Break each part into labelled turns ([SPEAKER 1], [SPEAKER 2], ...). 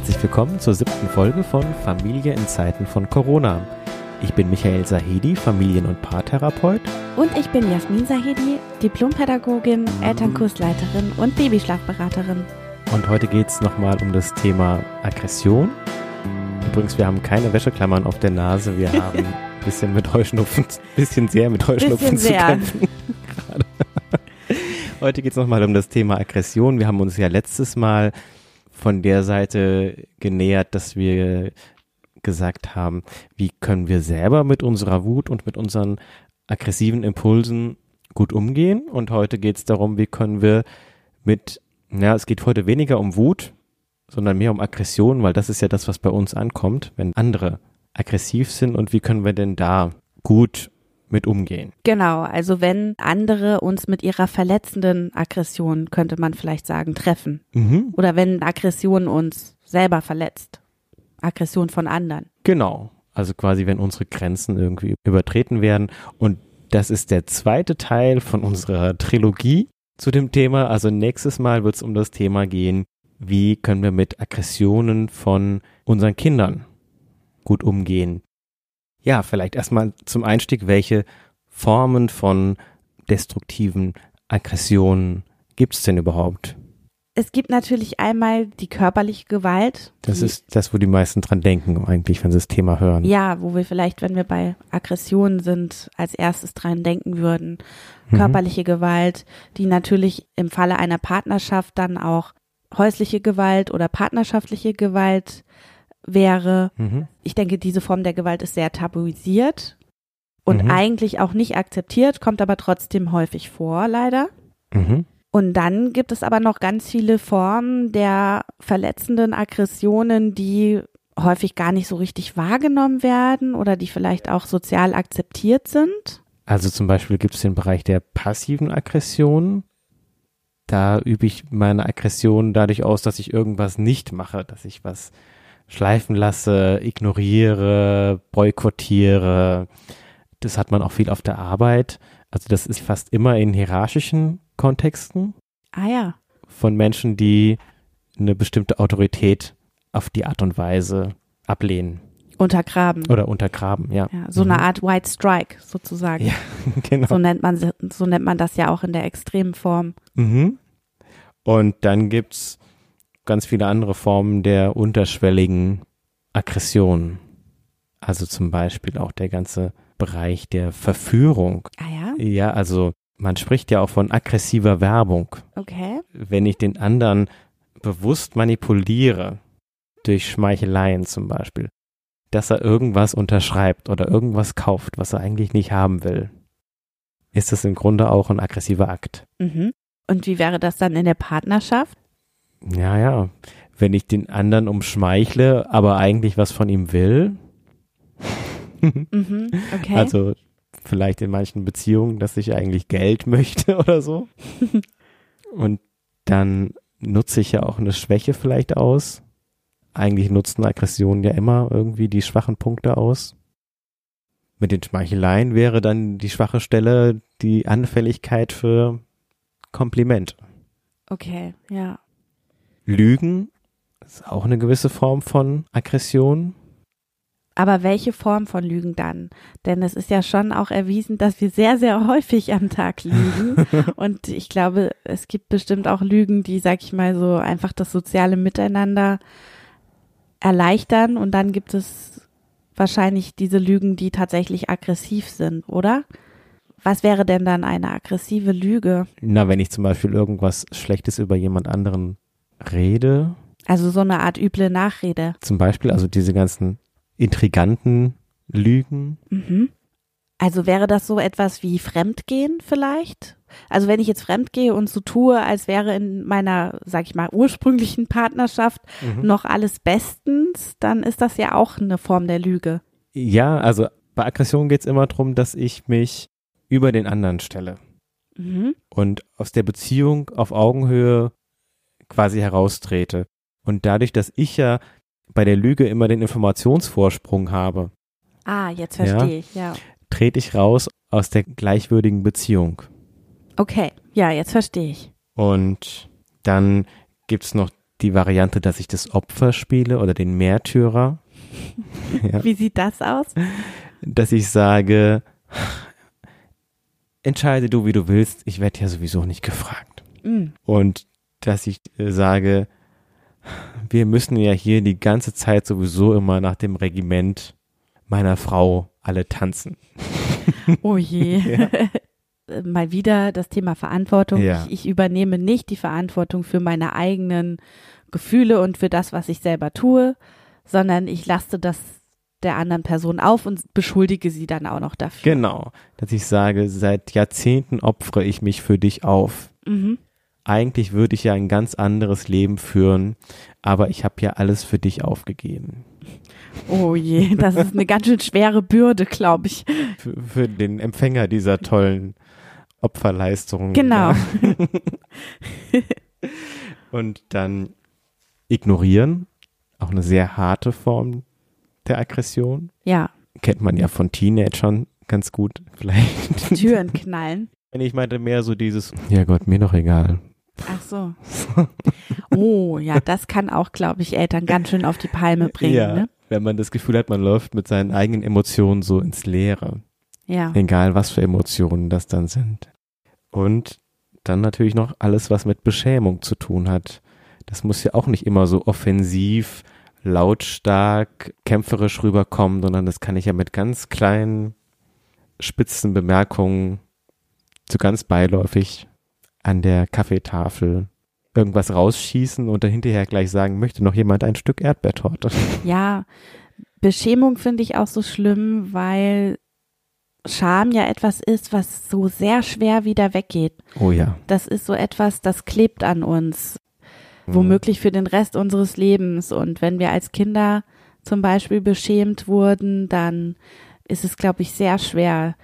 [SPEAKER 1] Herzlich willkommen zur siebten Folge von Familie in Zeiten von Corona. Ich bin Michael Sahedi, Familien- und Paartherapeut.
[SPEAKER 2] Und ich bin Jasmin Sahedi, Diplompädagogin, Elternkursleiterin und Babyschlafberaterin.
[SPEAKER 1] Und heute geht es nochmal um das Thema Aggression. Übrigens, wir haben keine Wäscheklammern auf der Nase, wir haben ein bisschen mit Heuschnupfen, bisschen sehr mit Heuschnupfen
[SPEAKER 2] Bisschen
[SPEAKER 1] zu
[SPEAKER 2] sehr.
[SPEAKER 1] kämpfen. Heute geht es nochmal um das Thema Aggression. Wir haben uns ja letztes Mal von der Seite genähert, dass wir gesagt haben, wie können wir selber mit unserer Wut und mit unseren aggressiven Impulsen gut umgehen. Und heute geht es darum, wie können wir mit, ja, es geht heute weniger um Wut, sondern mehr um Aggression, weil das ist ja das, was bei uns ankommt, wenn andere aggressiv sind und wie können wir denn da gut mit umgehen.
[SPEAKER 2] Genau, also wenn andere uns mit ihrer verletzenden Aggression, könnte man vielleicht sagen, treffen.
[SPEAKER 1] Mhm.
[SPEAKER 2] Oder wenn Aggression uns selber verletzt. Aggression von anderen.
[SPEAKER 1] Genau. Also quasi, wenn unsere Grenzen irgendwie übertreten werden. Und das ist der zweite Teil von unserer Trilogie zu dem Thema. Also nächstes Mal wird es um das Thema gehen, wie können wir mit Aggressionen von unseren Kindern gut umgehen. Ja, vielleicht erstmal zum Einstieg, welche Formen von destruktiven Aggressionen gibt es denn überhaupt?
[SPEAKER 2] Es gibt natürlich einmal die körperliche Gewalt.
[SPEAKER 1] Das ist das, wo die meisten dran denken, eigentlich, wenn sie das Thema hören.
[SPEAKER 2] Ja, wo wir vielleicht, wenn wir bei Aggressionen sind, als erstes dran denken würden.
[SPEAKER 1] Mhm.
[SPEAKER 2] Körperliche Gewalt, die natürlich im Falle einer Partnerschaft dann auch häusliche Gewalt oder partnerschaftliche Gewalt wäre.
[SPEAKER 1] Mhm.
[SPEAKER 2] Ich denke, diese Form der Gewalt ist sehr tabuisiert und
[SPEAKER 1] Mhm.
[SPEAKER 2] eigentlich auch nicht akzeptiert, kommt aber trotzdem häufig vor, leider.
[SPEAKER 1] Mhm.
[SPEAKER 2] Und dann gibt es aber noch ganz viele Formen der verletzenden Aggressionen, die häufig gar nicht so richtig wahrgenommen werden oder die vielleicht auch sozial akzeptiert sind.
[SPEAKER 1] Also zum Beispiel gibt es den Bereich der passiven Aggression. Da übe ich meine Aggression dadurch aus, dass ich irgendwas nicht mache, dass ich was schleifen lasse, ignoriere, boykottiere. Das hat man auch viel auf der Arbeit. Also das ist fast immer in hierarchischen Kontexten
[SPEAKER 2] Ah ja.
[SPEAKER 1] von Menschen, die eine bestimmte Autorität auf die Art und Weise ablehnen
[SPEAKER 2] Untergraben.
[SPEAKER 1] oder untergraben, ja.
[SPEAKER 2] Ja, so
[SPEAKER 1] Mhm.
[SPEAKER 2] eine Art White Strike sozusagen.
[SPEAKER 1] Ja, genau.
[SPEAKER 2] So nennt man so nennt man das ja auch in der extremen Form.
[SPEAKER 1] Mhm. Und dann gibt's ganz viele andere Formen der unterschwelligen Aggression. Also zum Beispiel auch der ganze Bereich der Verführung.
[SPEAKER 2] Ah ja,
[SPEAKER 1] Ja, also man spricht ja auch von aggressiver Werbung.
[SPEAKER 2] okay.
[SPEAKER 1] Wenn ich den anderen bewusst manipuliere, durch Schmeicheleien zum Beispiel, dass er irgendwas unterschreibt oder irgendwas kauft, was er eigentlich nicht haben will, ist das im Grunde auch ein aggressiver Akt.
[SPEAKER 2] Mhm. Und wie wäre das dann in der Partnerschaft?
[SPEAKER 1] Ja, ja. Wenn ich den anderen umschmeichle, aber eigentlich was von ihm will.
[SPEAKER 2] Mhm. Okay.
[SPEAKER 1] Also vielleicht in manchen Beziehungen, dass ich eigentlich Geld möchte oder so. Und dann nutze ich ja auch eine Schwäche vielleicht aus. Eigentlich nutzen Aggressionen ja immer irgendwie die schwachen Punkte aus. Mit den Schmeicheleien wäre dann die schwache Stelle die Anfälligkeit für Kompliment.
[SPEAKER 2] okay, ja.
[SPEAKER 1] Lügen ist auch eine gewisse Form von Aggression.
[SPEAKER 2] Aber welche Form von Lügen dann? Denn es ist ja schon auch erwiesen, dass wir sehr, sehr häufig am Tag lügen. Und ich glaube, es gibt bestimmt auch Lügen, die, sag ich mal, so einfach das soziale Miteinander erleichtern. Und dann gibt es wahrscheinlich diese Lügen, die tatsächlich aggressiv sind, oder? Was wäre denn dann eine aggressive Lüge?
[SPEAKER 1] Na, wenn ich zum Beispiel irgendwas Schlechtes über jemand anderen rede,
[SPEAKER 2] Also so eine Art üble Nachrede.
[SPEAKER 1] zum Beispiel, also diese ganzen intriganten Lügen.
[SPEAKER 2] Mhm. Also wäre das so etwas wie Fremdgehen vielleicht? Also wenn ich jetzt fremdgehe und so tue, als wäre in meiner, sag ich mal, ursprünglichen Partnerschaft
[SPEAKER 1] Mhm.
[SPEAKER 2] noch alles bestens, dann ist das ja auch eine Form der Lüge.
[SPEAKER 1] Ja, also bei Aggression geht es immer darum, dass ich mich über den anderen stelle
[SPEAKER 2] Mhm.
[SPEAKER 1] und aus der Beziehung auf Augenhöhe quasi heraustrete. Und dadurch, dass ich ja bei der Lüge immer den Informationsvorsprung habe,
[SPEAKER 2] Ah, jetzt
[SPEAKER 1] Ja.
[SPEAKER 2] verstehe ich, ja.
[SPEAKER 1] trete ich raus aus der gleichwürdigen Beziehung.
[SPEAKER 2] Okay, ja, jetzt verstehe ich.
[SPEAKER 1] Und dann gibt's noch die Variante, dass ich das Opfer spiele oder den Märtyrer.
[SPEAKER 2] ja. Wie sieht das aus?
[SPEAKER 1] Dass ich sage, entscheide du, wie du willst, ich werde ja sowieso nicht gefragt. Mhm. Und dass ich äh, sage, wir müssen ja hier die ganze Zeit sowieso immer nach dem Regiment meiner Frau alle tanzen.
[SPEAKER 2] Oh je. Ja. Mal wieder das Thema Verantwortung. Ja. Ich, ich übernehme nicht die Verantwortung für meine eigenen Gefühle und für das, was ich selber tue, sondern ich laste das der anderen Person auf und beschuldige sie dann auch noch dafür.
[SPEAKER 1] Genau, dass ich sage, seit Jahrzehnten opfere ich mich für dich auf. Mhm. Eigentlich würde ich ja ein ganz anderes Leben führen, aber ich habe ja alles für dich aufgegeben.
[SPEAKER 2] Oh je, das ist eine ganz schön schwere Bürde, glaube ich.
[SPEAKER 1] Für, für, den Empfänger dieser tollen Opferleistung.
[SPEAKER 2] Genau.
[SPEAKER 1] Und dann ignorieren, auch eine sehr harte Form der Aggression.
[SPEAKER 2] Ja.
[SPEAKER 1] Kennt man ja von Teenagern ganz gut, vielleicht.
[SPEAKER 2] Türen knallen.
[SPEAKER 1] Ich meinte mehr so dieses, ja Gott, mir doch egal.
[SPEAKER 2] Ach so. Oh, ja, das kann auch, glaube ich, Eltern ganz schön auf die Palme bringen. Ja, ne?
[SPEAKER 1] wenn man das Gefühl hat, man läuft mit seinen eigenen Emotionen so ins Leere.
[SPEAKER 2] Ja.
[SPEAKER 1] Egal, was für Emotionen das dann sind. Und dann natürlich noch alles, was mit Beschämung zu tun hat. Das muss ja auch nicht immer so offensiv, lautstark, kämpferisch rüberkommen, sondern das kann ich ja mit ganz kleinen, spitzen Bemerkungen so ganz beiläufig an der Kaffeetafel irgendwas rausschießen und dann hinterher gleich sagen, möchte noch jemand ein Stück Erdbeertorte?
[SPEAKER 2] Ja, Beschämung finde ich auch so schlimm, weil Scham ja etwas ist, was so sehr schwer wieder weggeht.
[SPEAKER 1] Oh ja.
[SPEAKER 2] Das ist so etwas, das klebt an uns, mhm. womöglich für den Rest unseres Lebens. Und wenn wir als Kinder zum Beispiel beschämt wurden, dann ist es, glaube ich, sehr schwer,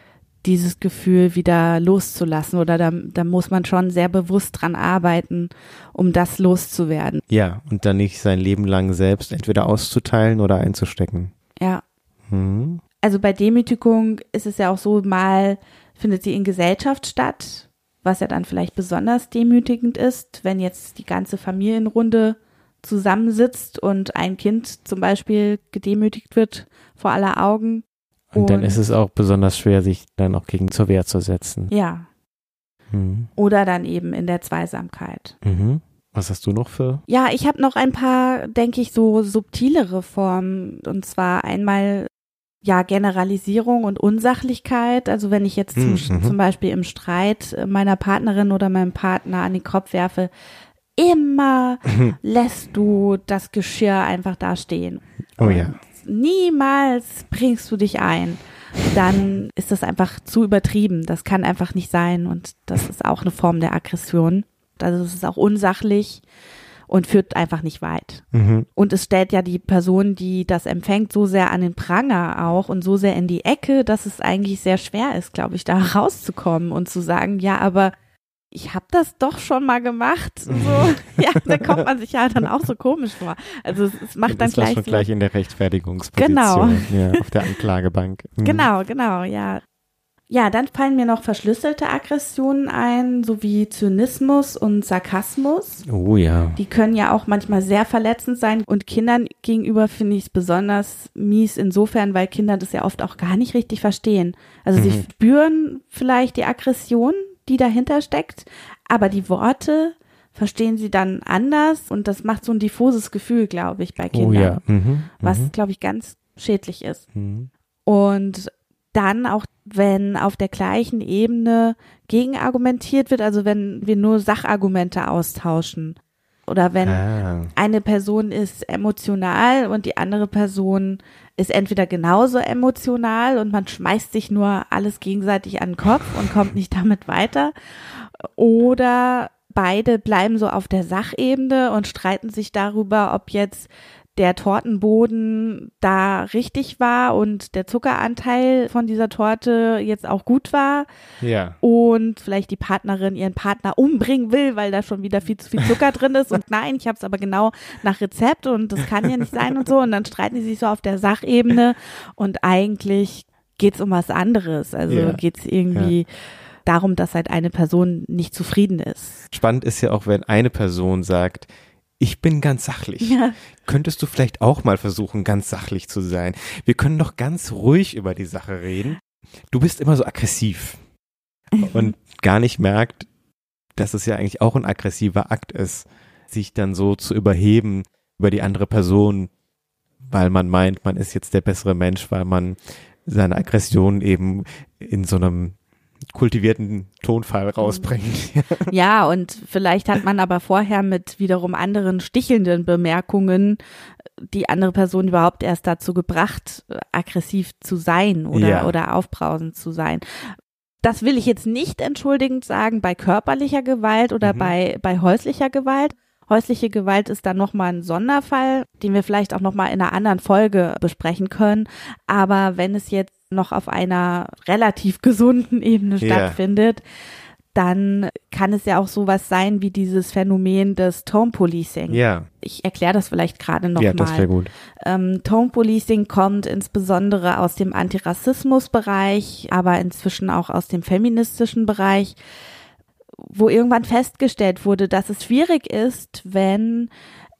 [SPEAKER 2] dieses Gefühl wieder loszulassen oder da, da muss man schon sehr bewusst dran arbeiten, um das loszuwerden.
[SPEAKER 1] Ja, und dann nicht sein Leben lang selbst entweder auszuteilen oder einzustecken.
[SPEAKER 2] Ja. Hm. Also bei Demütigung ist es ja auch so, mal findet sie in Gesellschaft statt, was ja dann vielleicht besonders demütigend ist, wenn jetzt die ganze Familienrunde zusammensitzt und ein Kind zum Beispiel gedemütigt wird vor aller Augen
[SPEAKER 1] und, und dann ist es auch besonders schwer, sich dann auch gegen zur Wehr zu setzen.
[SPEAKER 2] Ja. Mhm. Oder dann eben in der Zweisamkeit.
[SPEAKER 1] Mhm. Was hast du noch für?
[SPEAKER 2] Ja, ich habe noch ein paar, denke ich, so subtilere Formen. Und zwar einmal ja Generalisierung und Unsachlichkeit. Also wenn ich jetzt mhm. zum, zum Beispiel im Streit meiner Partnerin oder meinem Partner an den Kopf werfe, immer lässt du das Geschirr einfach da stehen.
[SPEAKER 1] Oh ja
[SPEAKER 2] niemals bringst du dich ein, dann ist das einfach zu übertrieben. Das kann einfach nicht sein und das ist auch eine Form der Aggression. Also es ist auch unsachlich und führt einfach nicht weit. Mhm. Und es stellt ja die Person, die das empfängt, so sehr an den Pranger auch und so sehr in die Ecke, dass es eigentlich sehr schwer ist, glaube ich, da rauszukommen und zu sagen, ja, aber ich habe das doch schon mal gemacht. So, ja, da kommt man sich ja dann auch so komisch vor. Also es, es macht dann
[SPEAKER 1] das
[SPEAKER 2] gleich.
[SPEAKER 1] schon
[SPEAKER 2] so,
[SPEAKER 1] gleich in der Rechtfertigungsposition.
[SPEAKER 2] Genau.
[SPEAKER 1] Ja, auf der Anklagebank.
[SPEAKER 2] Mhm. Genau, genau, ja. Ja, dann fallen mir noch verschlüsselte Aggressionen ein, sowie Zynismus und Sarkasmus.
[SPEAKER 1] Oh ja.
[SPEAKER 2] Die können ja auch manchmal sehr verletzend sein und Kindern gegenüber finde ich es besonders mies insofern, weil Kinder das ja oft auch gar nicht richtig verstehen. Also mhm. sie spüren vielleicht die Aggression, die dahinter steckt, aber die Worte verstehen sie dann anders und das macht so ein diffuses Gefühl, glaube ich, bei Kindern,
[SPEAKER 1] oh ja. mhm,
[SPEAKER 2] was, mhm. glaube ich, ganz schädlich ist. Mhm. Und dann auch, wenn auf der gleichen Ebene gegenargumentiert wird, also wenn wir nur Sachargumente austauschen oder wenn ah. eine Person ist emotional und die andere Person ist entweder genauso emotional und man schmeißt sich nur alles gegenseitig an den Kopf und kommt nicht damit weiter oder beide bleiben so auf der Sachebene und streiten sich darüber, ob jetzt der Tortenboden da richtig war und der Zuckeranteil von dieser Torte jetzt auch gut war.
[SPEAKER 1] Ja.
[SPEAKER 2] Und vielleicht die Partnerin ihren Partner umbringen will, weil da schon wieder viel zu viel Zucker drin ist. Und nein, ich habe es aber genau nach Rezept und das kann ja nicht sein und so. Und dann streiten die sich so auf der Sachebene und eigentlich geht's um was anderes. Also ja. geht's irgendwie. Ja darum, dass halt eine Person nicht zufrieden ist.
[SPEAKER 1] Spannend ist ja auch, wenn eine Person sagt, ich bin ganz sachlich.
[SPEAKER 2] Ja.
[SPEAKER 1] Könntest du vielleicht auch mal versuchen, ganz sachlich zu sein? Wir können doch ganz ruhig über die Sache reden. Du bist immer so aggressiv und gar nicht merkt, dass es ja eigentlich auch ein aggressiver Akt ist, sich dann so zu überheben über die andere Person, weil man meint, man ist jetzt der bessere Mensch, weil man seine Aggression eben in so einem kultivierten Tonfall rausbringt.
[SPEAKER 2] Ja, und vielleicht hat man aber vorher mit wiederum anderen stichelnden Bemerkungen die andere Person überhaupt erst dazu gebracht, aggressiv zu sein oder,
[SPEAKER 1] Ja.
[SPEAKER 2] oder aufbrausend zu sein. Das will ich jetzt nicht entschuldigend sagen bei körperlicher Gewalt oder
[SPEAKER 1] Mhm.
[SPEAKER 2] bei, bei häuslicher Gewalt. Häusliche Gewalt ist dann nochmal ein Sonderfall, den wir vielleicht auch nochmal in einer anderen Folge besprechen können. Aber wenn es jetzt noch auf einer relativ gesunden Ebene
[SPEAKER 1] Ja.
[SPEAKER 2] stattfindet, dann kann es ja auch sowas sein wie dieses Phänomen des Tone Policing.
[SPEAKER 1] ja,
[SPEAKER 2] Ich erkläre das vielleicht gerade
[SPEAKER 1] ja, das wäre
[SPEAKER 2] nochmal.
[SPEAKER 1] gut.
[SPEAKER 2] Ähm, Tone Policing kommt insbesondere aus dem Antirassismusbereich, aber inzwischen auch aus dem feministischen Bereich, wo irgendwann festgestellt wurde, dass es schwierig ist, wenn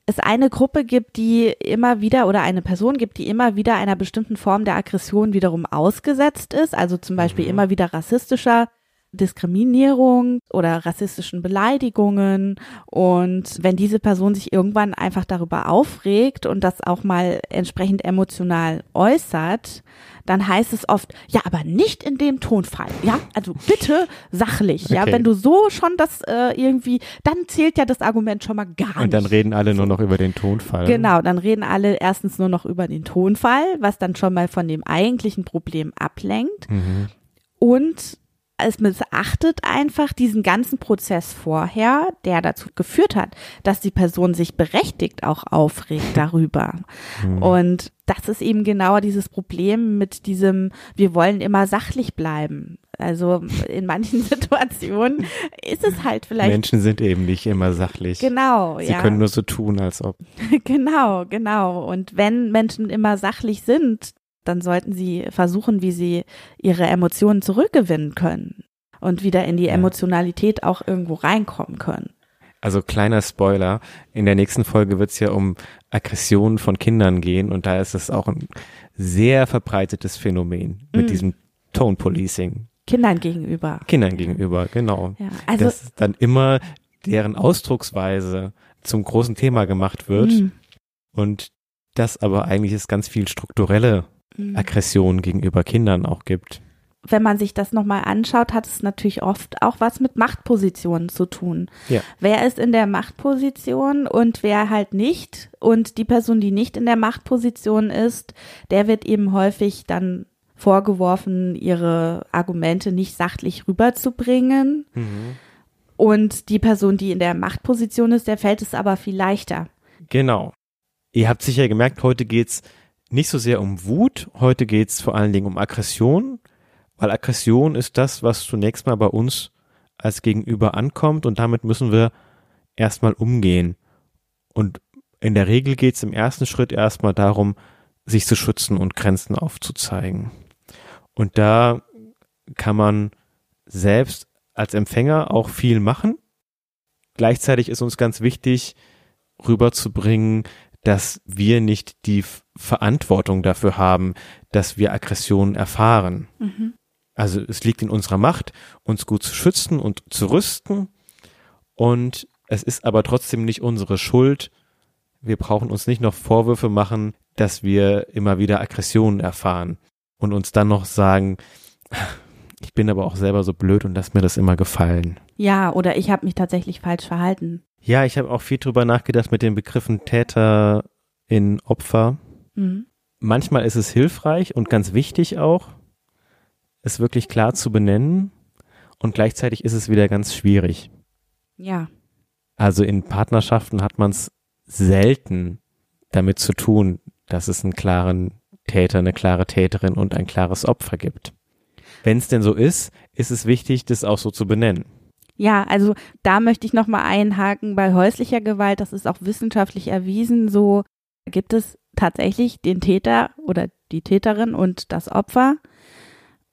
[SPEAKER 2] es eine Gruppe gibt, die immer wieder oder eine Person gibt, die immer wieder einer bestimmten Form der Aggression wiederum ausgesetzt ist, also zum Beispiel
[SPEAKER 1] Mhm.
[SPEAKER 2] immer wieder rassistischer Diskriminierung oder rassistischen Beleidigungen und wenn diese Person sich irgendwann einfach darüber aufregt und das auch mal entsprechend emotional äußert, dann heißt es oft, ja, aber nicht in dem Tonfall, ja, also bitte sachlich, ja,
[SPEAKER 1] Okay.
[SPEAKER 2] wenn du so schon das äh, irgendwie, dann zählt ja das Argument schon mal gar
[SPEAKER 1] Und dann
[SPEAKER 2] nicht.
[SPEAKER 1] reden alle nur noch über den Tonfall.
[SPEAKER 2] Genau, dann reden alle erstens nur noch über den Tonfall, was dann schon mal von dem eigentlichen Problem ablenkt.
[SPEAKER 1] Mhm.
[SPEAKER 2] Und es missachtet einfach diesen ganzen Prozess vorher, der dazu geführt hat, dass die Person sich berechtigt auch aufregt darüber.
[SPEAKER 1] Mhm.
[SPEAKER 2] Und das ist eben genau dieses Problem mit diesem, wir wollen immer sachlich bleiben. Also in manchen Situationen ist es halt vielleicht
[SPEAKER 1] Menschen sind eben nicht immer sachlich.
[SPEAKER 2] genau,
[SPEAKER 1] Sie
[SPEAKER 2] ja.
[SPEAKER 1] können nur so tun, als ob.
[SPEAKER 2] Genau, genau. Und wenn Menschen immer sachlich sind, dann sollten sie versuchen, wie sie ihre Emotionen zurückgewinnen können und wieder in die. Emotionalität auch irgendwo reinkommen können.
[SPEAKER 1] Also kleiner Spoiler, in der nächsten Folge wird es ja um Aggressionen von Kindern gehen und da ist es auch ein sehr verbreitetes Phänomen mit
[SPEAKER 2] Mm.
[SPEAKER 1] diesem Tone Policing
[SPEAKER 2] Kindern gegenüber.
[SPEAKER 1] Kindern gegenüber, genau.
[SPEAKER 2] Ja, also
[SPEAKER 1] Dass dann immer deren Ausdrucksweise zum großen Thema gemacht wird
[SPEAKER 2] mm,
[SPEAKER 1] und das aber eigentlich es ganz viel strukturelle
[SPEAKER 2] mm.
[SPEAKER 1] Aggression gegenüber Kindern auch gibt.
[SPEAKER 2] wenn man sich das nochmal anschaut, hat es natürlich oft auch was mit Machtpositionen zu tun.
[SPEAKER 1] Ja.
[SPEAKER 2] Wer ist in der Machtposition und wer halt nicht? Und die Person, die nicht in der Machtposition ist, der wird eben häufig dann vorgeworfen, ihre Argumente nicht sachlich rüberzubringen. Und die Person, die in der Machtposition ist, der fällt es aber viel leichter.
[SPEAKER 1] Genau. Ihr habt sicher gemerkt, heute geht's nicht so sehr um Wut, heute geht's vor allen Dingen um Aggression, weil Aggression ist das, was zunächst mal bei uns als Gegenüber ankommt und damit müssen wir erstmal umgehen. Und in der Regel geht's im ersten Schritt erstmal darum, sich zu schützen und Grenzen aufzuzeigen. Und da kann man selbst als Empfänger auch viel machen. Gleichzeitig ist uns ganz wichtig, rüberzubringen, dass wir nicht die Verantwortung dafür haben, dass wir Aggressionen erfahren.
[SPEAKER 2] Mhm.
[SPEAKER 1] Also es liegt in unserer Macht, uns gut zu schützen und zu rüsten. Und es ist aber trotzdem nicht unsere Schuld. Wir brauchen uns nicht noch Vorwürfe machen, dass wir immer wieder Aggressionen erfahren und uns dann noch sagen, ich bin aber auch selber so blöd und lass mir das immer gefallen.
[SPEAKER 2] Ja, oder ich habe mich tatsächlich falsch verhalten.
[SPEAKER 1] Ja, ich habe auch viel drüber nachgedacht mit den Begriffen Täter in Opfer.
[SPEAKER 2] Mhm.
[SPEAKER 1] Manchmal ist es hilfreich und ganz wichtig auch, es wirklich klar zu benennen und gleichzeitig ist es wieder ganz schwierig.
[SPEAKER 2] Ja.
[SPEAKER 1] Also in Partnerschaften hat man es selten damit zu tun, dass es einen klaren Täter, eine klare Täterin und ein klares Opfer gibt. Wenn es denn so ist, ist es wichtig, das auch so zu benennen.
[SPEAKER 2] Ja, also da möchte ich nochmal einhaken bei häuslicher Gewalt, das ist auch wissenschaftlich erwiesen, so gibt es tatsächlich den Täter oder die Täterin und das Opfer.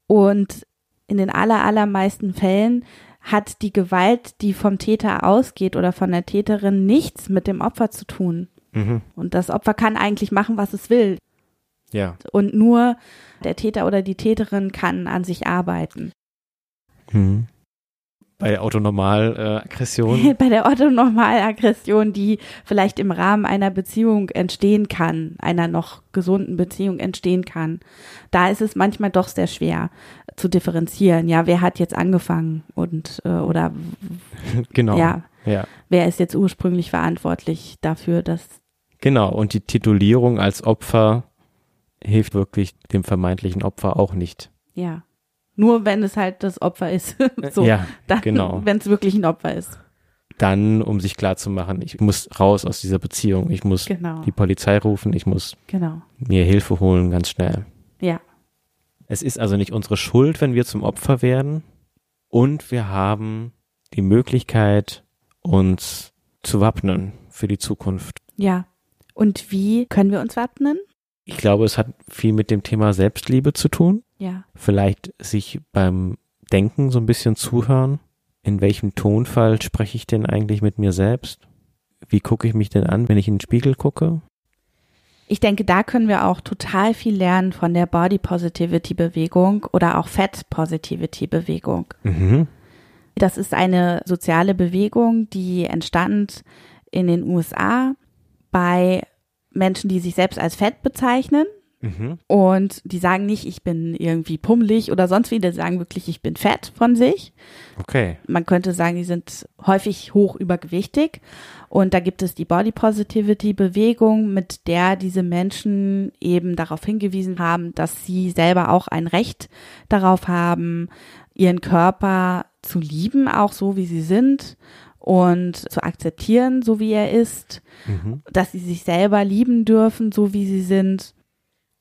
[SPEAKER 2] Und in den aller, allermeisten Fällen hat die Gewalt, die vom Täter ausgeht oder von der Täterin, nichts mit dem Opfer zu tun.
[SPEAKER 1] Mhm.
[SPEAKER 2] Und das Opfer kann eigentlich machen, was es will.
[SPEAKER 1] Ja.
[SPEAKER 2] Und nur der Täter oder die Täterin kann an sich arbeiten.
[SPEAKER 1] Mhm. Bei Autonormalaggression.
[SPEAKER 2] Bei der Orthonormalaggression, die vielleicht im Rahmen einer Beziehung entstehen kann, einer noch gesunden Beziehung entstehen kann, da ist es manchmal doch sehr schwer zu differenzieren. Ja, wer hat jetzt angefangen und äh, oder
[SPEAKER 1] genau.
[SPEAKER 2] ja,
[SPEAKER 1] ja.
[SPEAKER 2] wer ist jetzt ursprünglich verantwortlich dafür, dass
[SPEAKER 1] Genau. Und die Titulierung als Opfer hilft wirklich dem vermeintlichen Opfer auch nicht.
[SPEAKER 2] ja nur wenn es halt das Opfer ist, so
[SPEAKER 1] ja,
[SPEAKER 2] dann,
[SPEAKER 1] genau.
[SPEAKER 2] wenn es wirklich ein Opfer ist.
[SPEAKER 1] Dann, um sich klar zu machen, ich muss raus aus dieser Beziehung. Ich muss
[SPEAKER 2] Genau,
[SPEAKER 1] die Polizei rufen. Ich muss
[SPEAKER 2] genau,
[SPEAKER 1] mir Hilfe holen, ganz schnell.
[SPEAKER 2] ja,
[SPEAKER 1] Es ist also nicht unsere Schuld, wenn wir zum Opfer werden. Und wir haben die Möglichkeit, uns zu wappnen für die Zukunft.
[SPEAKER 2] ja. Und wie können wir uns wappnen?
[SPEAKER 1] Ich glaube, es hat viel mit dem Thema Selbstliebe zu tun.
[SPEAKER 2] Ja,
[SPEAKER 1] Vielleicht sich beim Denken so ein bisschen zuhören. In welchem Tonfall spreche ich denn eigentlich mit mir selbst? Wie gucke ich mich denn an, wenn ich in den Spiegel gucke?
[SPEAKER 2] Ich denke, da können wir auch total viel lernen von der Body Positivity Bewegung oder auch Fat Positivity Bewegung.
[SPEAKER 1] Mhm.
[SPEAKER 2] Das ist eine soziale Bewegung, die entstand in den USA bei Menschen, die sich selbst als fett bezeichnen.
[SPEAKER 1] Mhm.
[SPEAKER 2] Und die sagen nicht, ich bin irgendwie pummelig oder sonst wie, die sagen wirklich, ich bin fett von sich.
[SPEAKER 1] Okay.
[SPEAKER 2] Man könnte sagen, die sind häufig hoch übergewichtig. Und da gibt es die Body Positivity Bewegung, mit der diese Menschen eben darauf hingewiesen haben, dass sie selber auch ein Recht darauf haben, ihren Körper zu lieben, auch so wie sie sind und zu akzeptieren, so wie er ist,
[SPEAKER 1] Mhm.
[SPEAKER 2] dass sie sich selber lieben dürfen, so wie sie sind.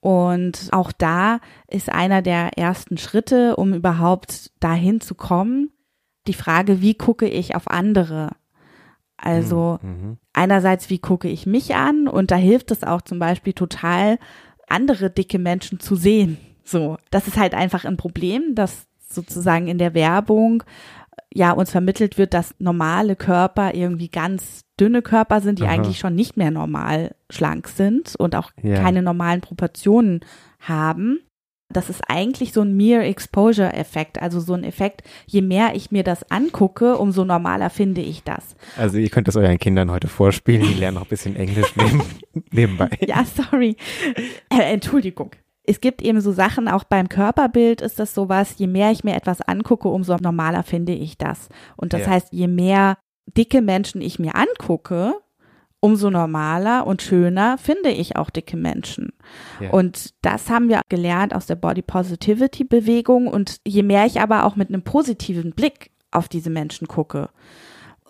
[SPEAKER 2] Und auch da ist einer der ersten Schritte, um überhaupt dahin zu kommen, die Frage, wie gucke ich auf andere? Also
[SPEAKER 1] Mhm.
[SPEAKER 2] einerseits, wie gucke ich mich an? Und da hilft es auch zum Beispiel total, andere dicke Menschen zu sehen. So, das ist halt einfach ein Problem, dass sozusagen in der Werbung ja uns vermittelt wird, dass normale Körper irgendwie ganz dünne Körper sind, die
[SPEAKER 1] Aha.
[SPEAKER 2] eigentlich schon nicht mehr normal schlank sind und auch
[SPEAKER 1] Ja.
[SPEAKER 2] keine normalen Proportionen haben. Das ist eigentlich so ein Mere Exposure Effekt, also so ein Effekt, je mehr ich mir das angucke, umso normaler finde ich das.
[SPEAKER 1] Also ihr könnt das euren Kindern heute vorspielen, die lernen noch ein bisschen Englisch neben, nebenbei.
[SPEAKER 2] Ja, sorry. Äh, Entschuldigung. Es gibt eben so Sachen, auch beim Körperbild ist das sowas, je mehr ich mir etwas angucke, umso normaler finde ich das. Und das
[SPEAKER 1] Ja.
[SPEAKER 2] heißt, je mehr dicke Menschen ich mir angucke, umso normaler und schöner finde ich auch dicke Menschen.
[SPEAKER 1] Ja.
[SPEAKER 2] Und das haben wir gelernt aus der Body Positivity Bewegung. Und je mehr ich aber auch mit einem positiven Blick auf diese Menschen gucke,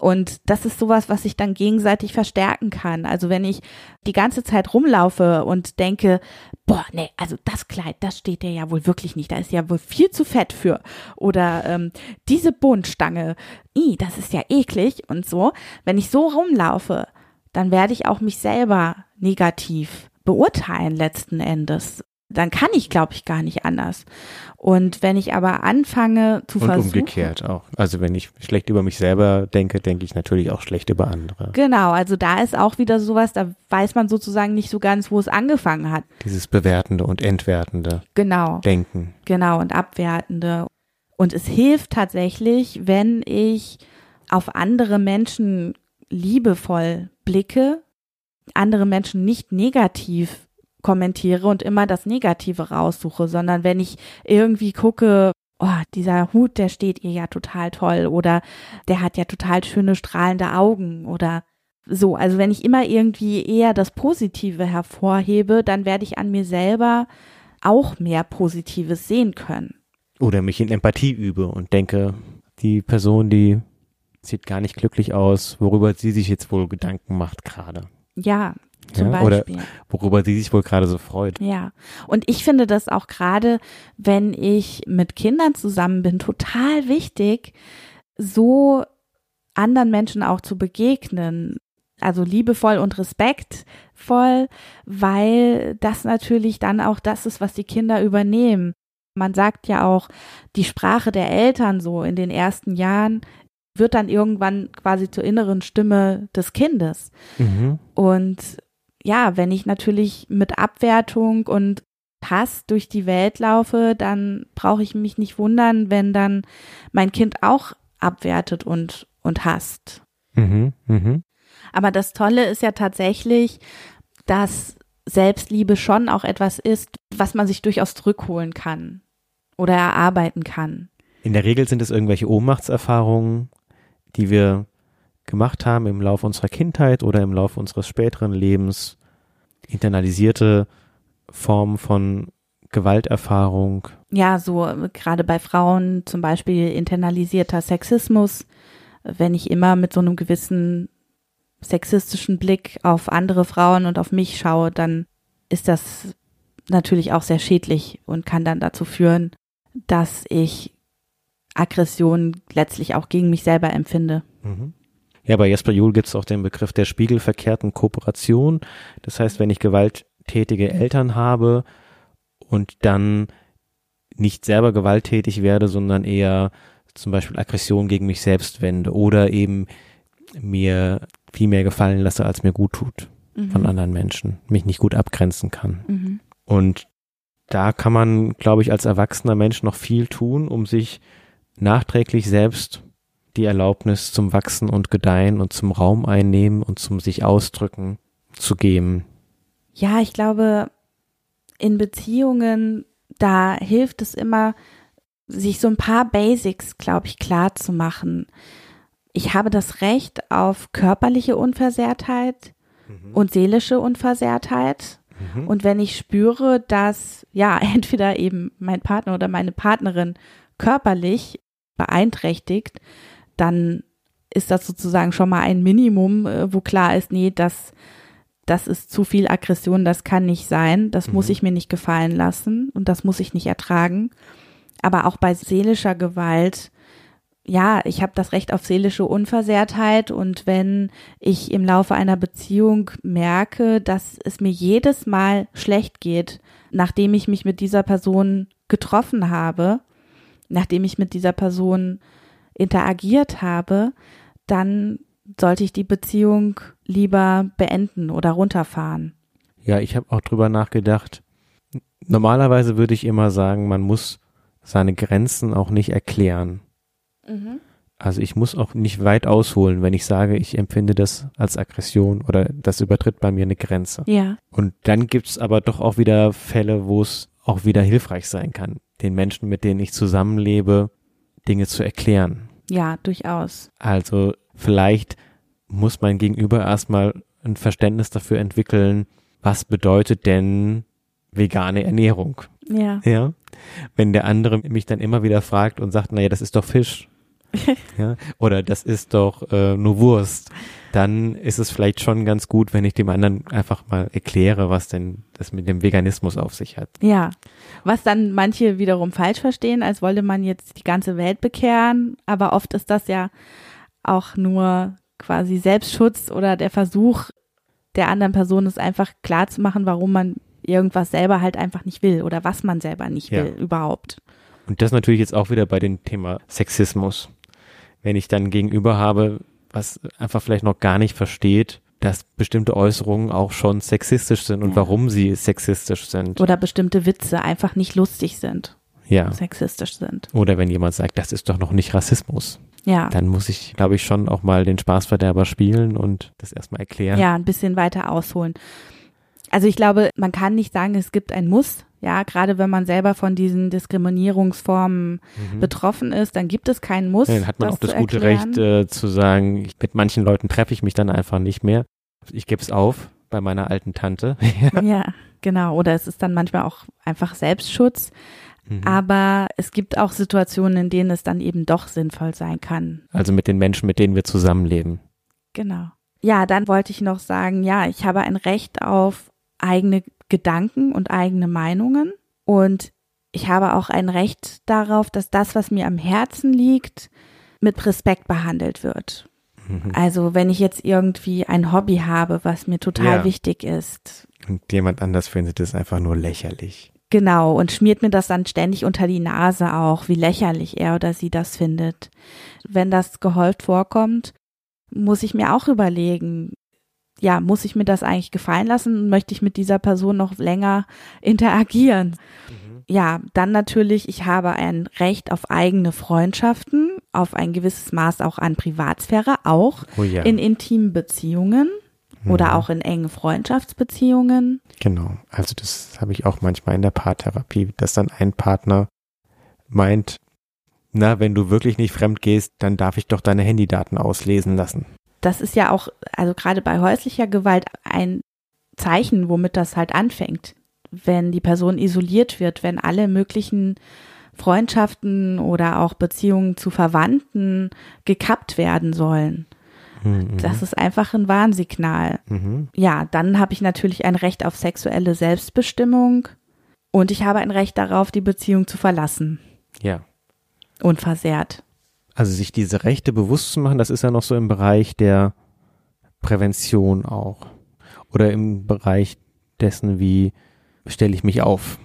[SPEAKER 2] und das ist sowas, was sich dann gegenseitig verstärken kann. Also wenn ich die ganze Zeit rumlaufe und denke, boah, nee, also das Kleid, das steht dir ja wohl wirklich nicht. Da ist ja wohl viel zu fett für. Oder ähm, diese Bohnenstange, i, das ist ja eklig und so. Wenn ich so rumlaufe, dann werde ich auch mich selber negativ beurteilen letzten Endes. Dann kann ich, glaube ich, gar nicht anders. Und wenn ich aber anfange zu
[SPEAKER 1] Und
[SPEAKER 2] versuchen,
[SPEAKER 1] umgekehrt auch. Also wenn ich schlecht über mich selber denke, denke ich natürlich auch schlecht über andere.
[SPEAKER 2] Genau, also da ist auch wieder sowas, da weiß man sozusagen nicht so ganz, wo es angefangen hat.
[SPEAKER 1] Dieses bewertende und entwertende
[SPEAKER 2] Genau,
[SPEAKER 1] Denken.
[SPEAKER 2] genau und abwertende. Und es hilft tatsächlich, wenn ich auf andere Menschen liebevoll blicke, andere Menschen nicht negativ kommentiere und immer das Negative raussuche, sondern wenn ich irgendwie gucke, oh, dieser Hut, der steht ihr ja total toll oder der hat ja total schöne strahlende Augen oder so. Also wenn ich immer irgendwie eher das Positive hervorhebe, dann werde ich an mir selber auch mehr Positives sehen können.
[SPEAKER 1] Oder mich in Empathie übe und denke, die Person, die sieht gar nicht glücklich aus, worüber sie sich jetzt wohl Gedanken macht gerade.
[SPEAKER 2] Ja, zum
[SPEAKER 1] Ja, oder-
[SPEAKER 2] Beispiel.
[SPEAKER 1] Worüber sie sich wohl gerade so freut.
[SPEAKER 2] Ja, und ich finde das auch gerade, wenn ich mit Kindern zusammen bin, total wichtig, so anderen Menschen auch zu begegnen. Also liebevoll und respektvoll, weil das natürlich dann auch das ist, was die Kinder übernehmen. Man sagt ja auch, die Sprache der Eltern so in den ersten Jahren wird dann irgendwann quasi zur inneren Stimme des Kindes.
[SPEAKER 1] Mhm.
[SPEAKER 2] Und ja, wenn ich natürlich mit Abwertung und Hass durch die Welt laufe, dann brauche ich mich nicht wundern, wenn dann mein Kind auch abwertet und, und hasst.
[SPEAKER 1] Mhm. Mhm.
[SPEAKER 2] Aber das Tolle ist ja tatsächlich, dass Selbstliebe schon auch etwas ist, was man sich durchaus zurückholen kann oder erarbeiten kann.
[SPEAKER 1] In der Regel sind es irgendwelche Ohnmachtserfahrungen, die wir gemacht haben im Laufe unserer Kindheit oder im Laufe unseres späteren Lebens, internalisierte Formen von Gewalterfahrung.
[SPEAKER 2] Ja, so äh, gerade bei Frauen zum Beispiel internalisierter Sexismus, wenn ich immer mit so einem gewissen sexistischen Blick auf andere Frauen und auf mich schaue, dann ist das natürlich auch sehr schädlich und kann dann dazu führen, dass ich Aggression letztlich auch gegen mich selber empfinde.
[SPEAKER 1] Mhm. Ja, bei Jesper Juhl gibt es auch den Begriff der spiegelverkehrten Kooperation. Das heißt, wenn ich gewalttätige Eltern habe und dann nicht selber gewalttätig werde, sondern eher zum Beispiel Aggression gegen mich selbst wende oder eben mir viel mehr gefallen lasse, als mir gut tut
[SPEAKER 2] Mhm.
[SPEAKER 1] von anderen Menschen, mich nicht gut abgrenzen kann.
[SPEAKER 2] Mhm.
[SPEAKER 1] Und da kann man, glaube ich, als erwachsener Mensch noch viel tun, um sich nachträglich selbst die Erlaubnis zum Wachsen und Gedeihen und zum Raum einnehmen und zum sich ausdrücken zu geben.
[SPEAKER 2] Ja, ich glaube, in Beziehungen, da hilft es immer, sich so ein paar Basics, glaube ich, klar zu machen. Ich habe das Recht auf körperliche Unversehrtheit und seelische Unversehrtheit.
[SPEAKER 1] Mhm.
[SPEAKER 2] Und wenn ich spüre, dass ja entweder eben mein Partner oder meine Partnerin körperlich beeinträchtigt, dann ist das sozusagen schon mal ein Minimum, äh, wo klar ist, nee, das, das ist zu viel Aggression, das kann nicht sein, das muss
[SPEAKER 1] Mhm.
[SPEAKER 2] ich mir nicht gefallen lassen und das muss ich nicht ertragen. Aber auch bei seelischer Gewalt, ja, ich habe das Recht auf seelische Unversehrtheit und wenn ich im Laufe einer Beziehung merke, dass es mir jedes Mal schlecht geht, nachdem ich mich mit dieser Person getroffen habe, nachdem ich mit dieser Person interagiert habe, dann sollte ich die Beziehung lieber beenden oder runterfahren.
[SPEAKER 1] Ja, ich habe auch drüber nachgedacht. Normalerweise würde ich immer sagen, man muss seine Grenzen auch nicht erklären. Also ich muss auch nicht weit ausholen, wenn ich sage, ich empfinde das als Aggression oder das übertritt bei mir eine Grenze.
[SPEAKER 2] Ja,
[SPEAKER 1] Und dann gibt's aber doch auch wieder Fälle, wo es auch wieder hilfreich sein kann, den Menschen, mit denen ich zusammenlebe, Dinge zu erklären.
[SPEAKER 2] ja, durchaus.
[SPEAKER 1] Also vielleicht muss mein Gegenüber erstmal ein Verständnis dafür entwickeln, was bedeutet denn vegane Ernährung?
[SPEAKER 2] Ja,
[SPEAKER 1] Ja. Wenn der andere mich dann immer wieder fragt und sagt, naja, das ist doch Fisch. ja. Oder das ist doch äh, nur Wurst. Dann ist es vielleicht schon ganz gut, wenn ich dem anderen einfach mal erkläre, was denn das mit dem Veganismus auf sich hat.
[SPEAKER 2] ja. Was dann manche wiederum falsch verstehen, als wolle man jetzt die ganze Welt bekehren, aber oft ist das ja auch nur quasi Selbstschutz oder der Versuch der anderen Person, es einfach klar zu machen, warum man irgendwas selber halt einfach nicht will oder was man selber nicht
[SPEAKER 1] Ja.
[SPEAKER 2] will überhaupt.
[SPEAKER 1] Und das natürlich jetzt auch wieder bei dem Thema Sexismus. Wenn ich dann gegenüber habe, was einfach vielleicht noch gar nicht versteht, dass bestimmte Äußerungen auch schon sexistisch sind und
[SPEAKER 2] Ja.
[SPEAKER 1] warum sie sexistisch sind.
[SPEAKER 2] Oder bestimmte Witze einfach nicht lustig sind,
[SPEAKER 1] ja.
[SPEAKER 2] sexistisch sind.
[SPEAKER 1] Oder wenn jemand sagt, das ist doch noch nicht Rassismus,
[SPEAKER 2] Ja.
[SPEAKER 1] dann muss ich, glaube ich, schon auch mal den Spaßverderber spielen und das erstmal erklären.
[SPEAKER 2] ja, ein bisschen weiter ausholen. Also ich glaube, man kann nicht sagen, es gibt ein Muss. Ja, gerade wenn man selber von diesen Diskriminierungsformen
[SPEAKER 1] Mhm.
[SPEAKER 2] betroffen ist, dann gibt es keinen Muss.
[SPEAKER 1] Ja, dann hat man
[SPEAKER 2] das
[SPEAKER 1] auch das gute
[SPEAKER 2] erklären.
[SPEAKER 1] Recht äh, zu sagen, mit manchen Leuten treffe ich mich dann einfach nicht mehr. Ich gebe es auf bei meiner alten Tante.
[SPEAKER 2] Ja, genau. Oder es ist dann manchmal auch einfach Selbstschutz.
[SPEAKER 1] Mhm.
[SPEAKER 2] Aber es gibt auch Situationen, in denen es dann eben doch sinnvoll sein kann.
[SPEAKER 1] Also mit den Menschen, mit denen wir zusammenleben.
[SPEAKER 2] Genau. Ja, dann wollte ich noch sagen, ja, ich habe ein Recht auf eigene Gedanken und eigene Meinungen und ich habe auch ein Recht darauf, dass das, was mir am Herzen liegt, mit Respekt behandelt wird.
[SPEAKER 1] Mhm.
[SPEAKER 2] Also wenn ich jetzt irgendwie ein Hobby habe, was mir total
[SPEAKER 1] Ja.
[SPEAKER 2] wichtig ist,
[SPEAKER 1] Und jemand anders findet es einfach nur lächerlich.
[SPEAKER 2] Genau, und schmiert mir das dann ständig unter die Nase auch, wie lächerlich er oder sie das findet. Wenn das gehäuft vorkommt, muss ich mir auch überlegen, ja, muss ich mir das eigentlich gefallen lassen? Möchte ich mit dieser Person noch länger interagieren? Mhm. Ja, dann natürlich, ich habe ein Recht auf eigene Freundschaften, auf ein gewisses Maß auch an Privatsphäre, auch oh ja. in intimen Beziehungen oder mhm. auch in engen Freundschaftsbeziehungen.
[SPEAKER 1] Genau, also das habe ich auch manchmal in der Paartherapie, dass dann ein Partner meint, na, wenn du wirklich nicht fremd gehst, dann darf ich doch deine Handydaten auslesen lassen.
[SPEAKER 2] Das ist ja auch, also gerade bei häuslicher Gewalt ein Zeichen, womit das halt anfängt. Wenn die Person isoliert wird, wenn alle möglichen Freundschaften oder auch Beziehungen zu Verwandten gekappt werden sollen. Mhm. Das ist einfach ein Warnsignal. Mhm. Ja, dann habe ich natürlich ein Recht auf sexuelle Selbstbestimmung und ich habe ein Recht darauf, die Beziehung zu verlassen.
[SPEAKER 1] Ja.
[SPEAKER 2] Unversehrt.
[SPEAKER 1] Also sich diese Rechte bewusst zu machen, das ist ja noch so im Bereich der Prävention auch. Oder im Bereich dessen, wie stelle ich mich auf.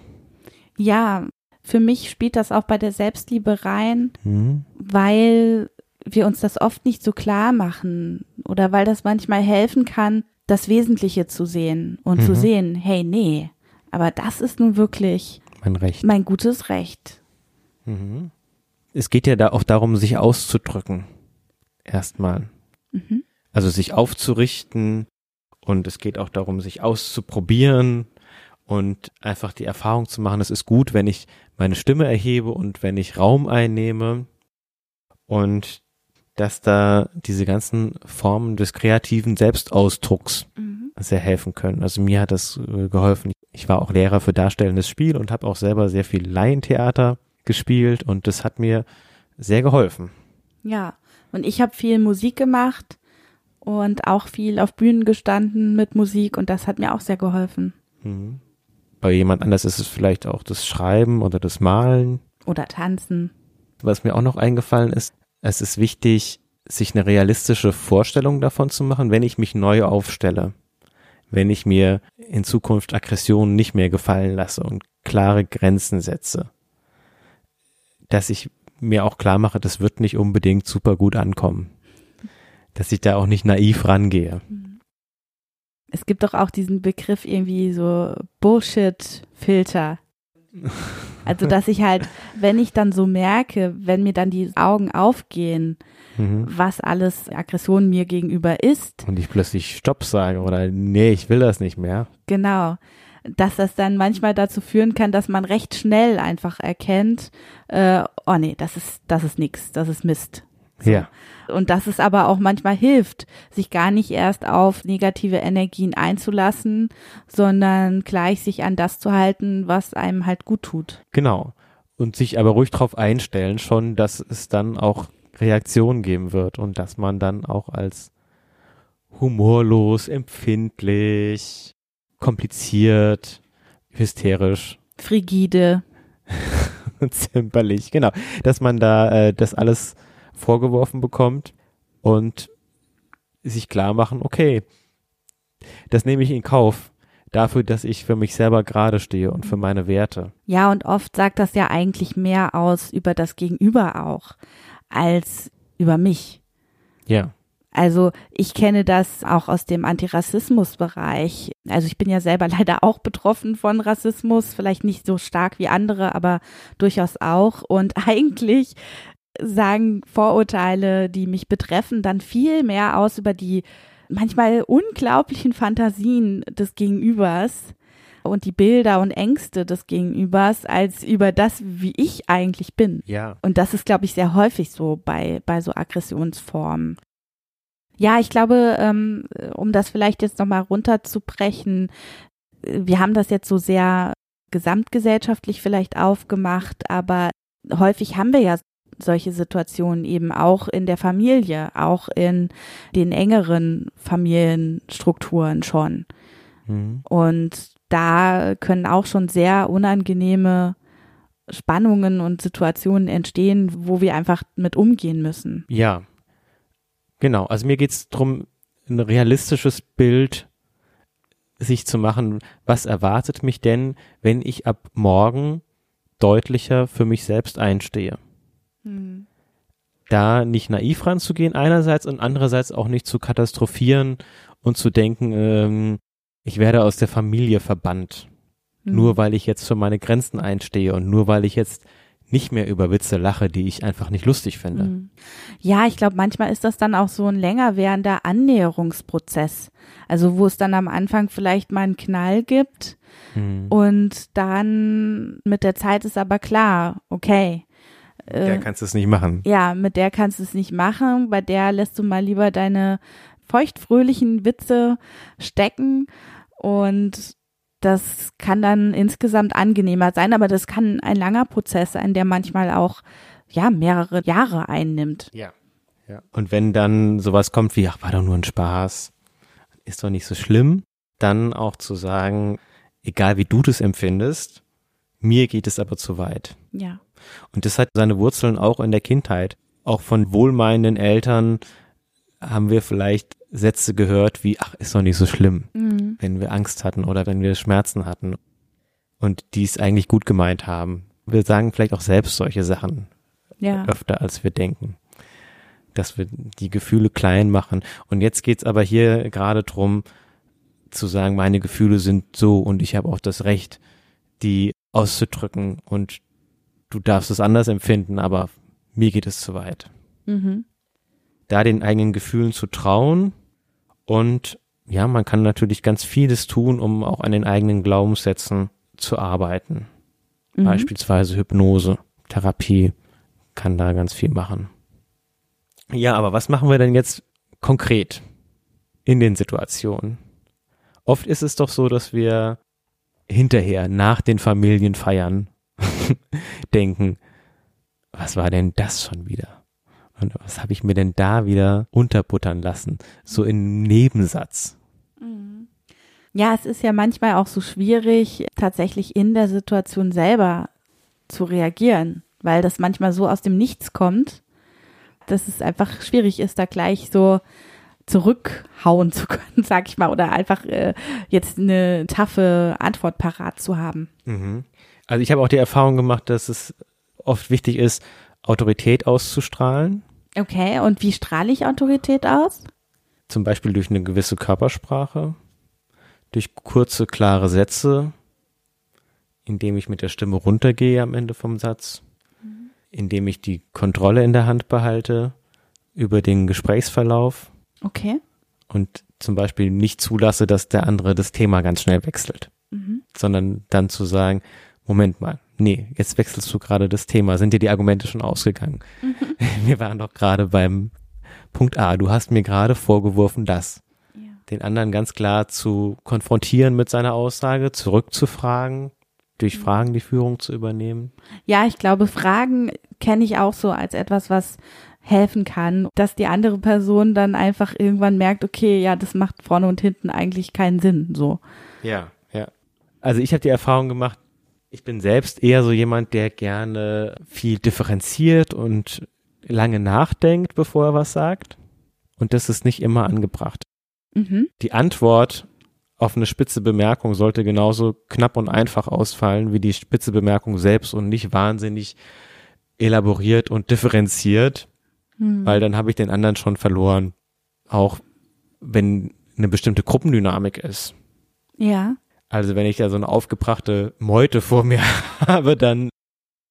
[SPEAKER 2] Ja, für mich spielt das auch bei der Selbstliebe rein, mhm. weil wir uns das oft nicht so klar machen oder weil das manchmal helfen kann, das Wesentliche zu sehen und mhm. zu sehen, hey, nee, aber das ist nun wirklich
[SPEAKER 1] mein Recht.
[SPEAKER 2] Mein gutes Recht.
[SPEAKER 1] Mhm. Es geht ja da auch darum, sich auszudrücken. Erstmal. Mhm. Also sich aufzurichten und es geht auch darum, sich auszuprobieren und einfach die Erfahrung zu machen, es ist gut, wenn ich meine Stimme erhebe und wenn ich Raum einnehme und dass da diese ganzen Formen des kreativen Selbstausdrucks mhm. sehr helfen können. Also mir hat das äh, geholfen. Ich war auch Lehrer für darstellendes Spiel und habe auch selber sehr viel Laientheater gespielt und das hat mir sehr geholfen.
[SPEAKER 2] Ja, und ich habe viel Musik gemacht und auch viel auf Bühnen gestanden mit Musik und das hat mir auch sehr geholfen. Mhm.
[SPEAKER 1] Bei jemand anders ist es vielleicht auch das Schreiben oder das Malen.
[SPEAKER 2] Oder Tanzen.
[SPEAKER 1] Was mir auch noch eingefallen ist, es ist wichtig, sich eine realistische Vorstellung davon zu machen, wenn ich mich neu aufstelle. Wenn ich mir in Zukunft Aggressionen nicht mehr gefallen lasse und klare Grenzen setze. Dass ich mir auch klar mache, das wird nicht unbedingt super gut ankommen. Dass ich da auch nicht naiv rangehe.
[SPEAKER 2] Es gibt doch auch diesen Begriff irgendwie so Bullshit-Filter. Also, dass ich halt, wenn ich dann so merke, wenn mir dann die Augen aufgehen, mhm. was alles Aggression mir gegenüber ist.
[SPEAKER 1] Und ich plötzlich Stopp sage oder nee, ich will das nicht mehr.
[SPEAKER 2] Genau. Dass das dann manchmal dazu führen kann, dass man recht schnell einfach erkennt, äh, oh nee, das ist, das ist nix, das ist Mist.
[SPEAKER 1] So. Ja.
[SPEAKER 2] Und dass es aber auch manchmal hilft, sich gar nicht erst auf negative Energien einzulassen, sondern gleich sich an das zu halten, was einem halt gut tut.
[SPEAKER 1] Genau. Und sich aber ruhig darauf einstellen schon, dass es dann auch Reaktionen geben wird und dass man dann auch als humorlos, empfindlich, kompliziert, hysterisch,
[SPEAKER 2] frigide
[SPEAKER 1] zimperlich, genau, dass man da äh, das alles vorgeworfen bekommt und sich klar machen, okay, das nehme ich in Kauf dafür, dass ich für mich selber gerade stehe und für meine Werte.
[SPEAKER 2] Ja, und oft sagt das ja eigentlich mehr aus über das Gegenüber auch als über mich.
[SPEAKER 1] Ja.
[SPEAKER 2] Also ich kenne das auch aus dem Antirassismusbereich. Also ich bin ja selber leider auch betroffen von Rassismus, vielleicht nicht so stark wie andere, aber durchaus auch. Und eigentlich sagen Vorurteile, die mich betreffen, dann viel mehr aus über die manchmal unglaublichen Fantasien des Gegenübers und die Bilder und Ängste des Gegenübers als über das, wie ich eigentlich bin.
[SPEAKER 1] Ja.
[SPEAKER 2] Und das ist, glaube ich, sehr häufig so bei, bei so Aggressionsformen. Ja, ich glaube, ähm, um das vielleicht jetzt nochmal runterzubrechen, wir haben das jetzt so sehr gesamtgesellschaftlich vielleicht aufgemacht, aber häufig haben wir ja solche Situationen eben auch in der Familie, auch in den engeren Familienstrukturen schon. Mhm. Und da können auch schon sehr unangenehme Spannungen und Situationen entstehen, wo wir einfach mit umgehen müssen.
[SPEAKER 1] Ja, genau. Also mir geht es darum, ein realistisches Bild sich zu machen, was erwartet mich denn, wenn ich ab morgen deutlicher für mich selbst einstehe. Mhm. Da nicht naiv ranzugehen einerseits und andererseits auch nicht zu katastrophieren und zu denken, ähm, ich werde aus der Familie verbannt. Mhm. Nur weil ich jetzt für meine Grenzen einstehe und nur weil ich jetzt nicht mehr über Witze lache, die ich einfach nicht lustig finde. Mhm.
[SPEAKER 2] Ja, ich glaube, manchmal ist das dann auch so ein länger währender Annäherungsprozess. Also wo es dann am Anfang vielleicht mal einen Knall gibt mhm. und dann mit der Zeit ist aber klar, okay.
[SPEAKER 1] Äh, der kannst du es nicht machen.
[SPEAKER 2] Ja, mit der kannst du es nicht machen. Bei der lässt du mal lieber deine feuchtfröhlichen Witze stecken und das kann dann insgesamt angenehmer sein, aber das kann ein langer Prozess sein, der manchmal auch ja mehrere Jahre einnimmt.
[SPEAKER 1] Ja. ja. Und wenn dann sowas kommt wie, ach, war doch nur ein Spaß, ist doch nicht so schlimm, dann auch zu sagen, egal wie du das empfindest, mir geht es aber zu weit.
[SPEAKER 2] Ja.
[SPEAKER 1] Und das hat seine Wurzeln auch in der Kindheit. Auch von wohlmeinenden Eltern haben wir vielleicht Sätze gehört wie, ach, ist doch nicht so schlimm, mhm. wenn wir Angst hatten oder wenn wir Schmerzen hatten und die es eigentlich gut gemeint haben. Wir sagen vielleicht auch selbst solche Sachen ja. öfter, als wir denken. Dass wir die Gefühle klein machen. Und jetzt geht's aber hier gerade drum, zu sagen, meine Gefühle sind so und ich habe auch das Recht, die auszudrücken und du darfst es anders empfinden, aber mir geht es zu weit. Mhm da den eigenen Gefühlen zu trauen. Und ja, man kann natürlich ganz vieles tun, um auch an den eigenen Glaubenssätzen zu arbeiten. Mhm. Beispielsweise Hypnose, Therapie kann da ganz viel machen. Ja, aber was machen wir denn jetzt konkret in den Situationen? Oft ist es doch so, dass wir hinterher, nach den Familienfeiern, denken, was war denn das schon wieder? Und was habe ich mir denn da wieder unterbuttern lassen? So im Nebensatz.
[SPEAKER 2] Mhm. Ja, es ist ja manchmal auch so schwierig, tatsächlich in der Situation selber zu reagieren, weil das manchmal so aus dem Nichts kommt, dass es einfach schwierig ist, da gleich so zurückhauen zu können, sag ich mal, oder einfach äh, jetzt eine taffe Antwort parat zu haben.
[SPEAKER 1] Mhm. Also ich habe auch die Erfahrung gemacht, dass es oft wichtig ist, Autorität auszustrahlen.
[SPEAKER 2] Okay, und wie strahle ich Autorität aus?
[SPEAKER 1] Zum Beispiel durch eine gewisse Körpersprache, durch kurze, klare Sätze, indem ich mit der Stimme runtergehe am Ende vom Satz, mhm. indem ich die Kontrolle in der Hand behalte über den Gesprächsverlauf.
[SPEAKER 2] Okay.
[SPEAKER 1] Und zum Beispiel nicht zulasse, dass der andere das Thema ganz schnell wechselt, mhm. sondern dann zu sagen, Moment mal, nee, jetzt wechselst du gerade das Thema. Sind dir die Argumente schon ausgegangen? Mhm. Wir waren doch gerade beim Punkt A. Du hast mir gerade vorgeworfen, das. Ja. Den anderen ganz klar zu konfrontieren mit seiner Aussage, zurückzufragen, durch mhm. Fragen die Führung zu übernehmen.
[SPEAKER 2] Ja, ich glaube, Fragen kenne ich auch so als etwas, was helfen kann, dass die andere Person dann einfach irgendwann merkt, okay, ja, das macht vorne und hinten eigentlich keinen Sinn, so.
[SPEAKER 1] Ja, ja. Also ich habe die Erfahrung gemacht, ich bin selbst eher so jemand, der gerne viel differenziert und lange nachdenkt, bevor er was sagt. Und das ist nicht immer angebracht. Mhm. Die Antwort auf eine spitze Bemerkung sollte genauso knapp und einfach ausfallen wie die spitze Bemerkung selbst und nicht wahnsinnig elaboriert und differenziert, mhm. weil dann habe ich den anderen schon verloren. Auch wenn eine bestimmte Gruppendynamik ist.
[SPEAKER 2] Ja.
[SPEAKER 1] Also wenn ich da so eine aufgebrachte Meute vor mir habe, dann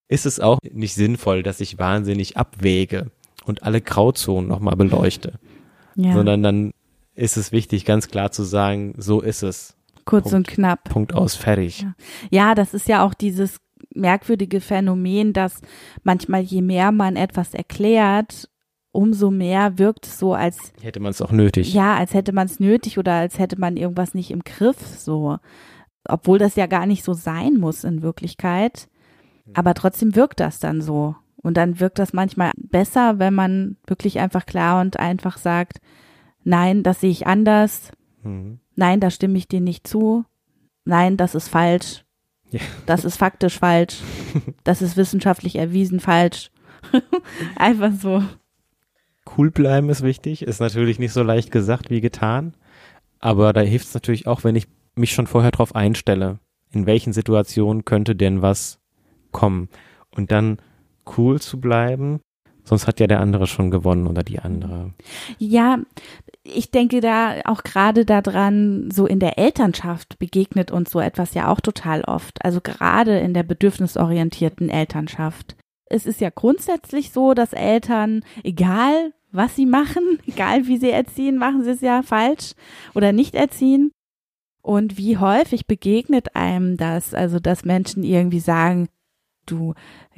[SPEAKER 1] ist es auch nicht sinnvoll, dass ich wahnsinnig abwäge und alle Grauzonen nochmal beleuchte. Ja. Sondern dann ist es wichtig, ganz klar zu sagen, so ist es.
[SPEAKER 2] Kurz Punkt, und knapp.
[SPEAKER 1] Punkt aus, fertig.
[SPEAKER 2] Ja. ja, das ist ja auch dieses merkwürdige Phänomen, dass manchmal je mehr man etwas erklärt, umso mehr wirkt es so, als
[SPEAKER 1] hätte man es auch nötig.
[SPEAKER 2] Ja, als hätte man es nötig oder als hätte man irgendwas nicht im Griff, so. Obwohl das ja gar nicht so sein muss in Wirklichkeit. Aber trotzdem wirkt das dann so. Und dann wirkt das manchmal besser, wenn man wirklich einfach klar und einfach sagt, nein, das sehe ich anders. Mhm. Nein, da stimme ich dir nicht zu. Nein, das ist falsch. Ja. Das ist faktisch falsch. Das ist wissenschaftlich erwiesen falsch. einfach so
[SPEAKER 1] cool bleiben ist wichtig. Ist natürlich nicht so leicht gesagt wie getan. Aber da hilft es natürlich auch, wenn ich mich schon vorher drauf einstelle, in welchen Situationen könnte denn was kommen. Und dann cool zu bleiben, sonst hat ja der andere schon gewonnen oder die andere.
[SPEAKER 2] Ja, ich denke da auch gerade daran, so in der Elternschaft begegnet uns so etwas ja auch total oft. Also gerade in der bedürfnisorientierten Elternschaft. Es ist ja grundsätzlich so, dass Eltern, egal was sie machen, egal wie sie erziehen, machen sie es ja falsch oder nicht erziehen. Und wie häufig begegnet einem das, also dass Menschen irgendwie sagen, du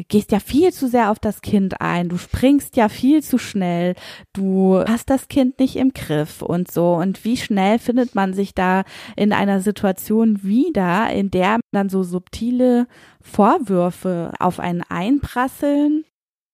[SPEAKER 2] gehst ja viel zu sehr auf das Kind ein, du springst ja viel zu schnell, du hast das Kind nicht im Griff und so. Und wie schnell findet man sich da in einer Situation wieder, in der dann so subtile Vorwürfe auf einen einprasseln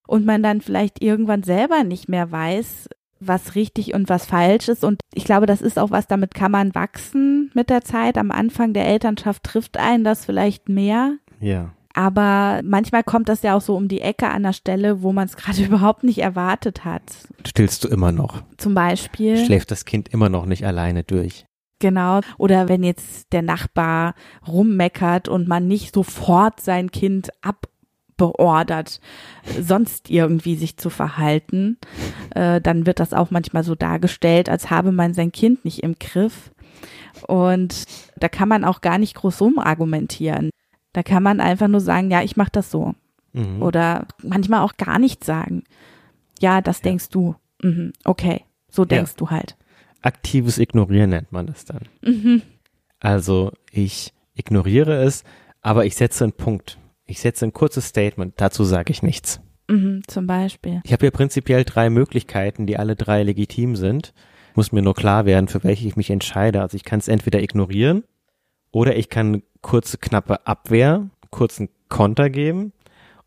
[SPEAKER 2] und man dann vielleicht irgendwann selber nicht mehr weiß, was richtig und was falsch ist. Und ich glaube, das ist auch was, damit kann man wachsen mit der Zeit. Am Anfang der Elternschaft trifft einen das vielleicht mehr.
[SPEAKER 1] Ja.
[SPEAKER 2] Aber manchmal kommt das ja auch so um die Ecke an der Stelle, wo man es gerade überhaupt nicht erwartet hat.
[SPEAKER 1] Stillst du immer noch?
[SPEAKER 2] Zum Beispiel.
[SPEAKER 1] Schläft das Kind immer noch nicht alleine durch?
[SPEAKER 2] Genau. Oder wenn jetzt der Nachbar rummeckert und man nicht sofort sein Kind abbeordert, sonst irgendwie sich zu verhalten, äh, dann wird das auch manchmal so dargestellt, als habe man sein Kind nicht im Griff. Und da kann man auch gar nicht groß rumargumentieren. Da kann man einfach nur sagen, ja, ich mache das so. Mhm. Oder manchmal auch gar nichts sagen. Ja, das ja. denkst du. Mhm. Okay, so denkst ja. du halt.
[SPEAKER 1] Aktives Ignorieren nennt man das dann. Mhm. Also ich ignoriere es, aber ich setze einen Punkt. Ich setze ein kurzes Statement. Dazu sage ich nichts.
[SPEAKER 2] Mhm, zum Beispiel.
[SPEAKER 1] Ich habe hier prinzipiell drei Möglichkeiten, die alle drei legitim sind. Muss mir nur klar werden, für welche ich mich entscheide. Also ich kann es entweder ignorieren oder ich kann kurze, knappe Abwehr, kurzen Konter geben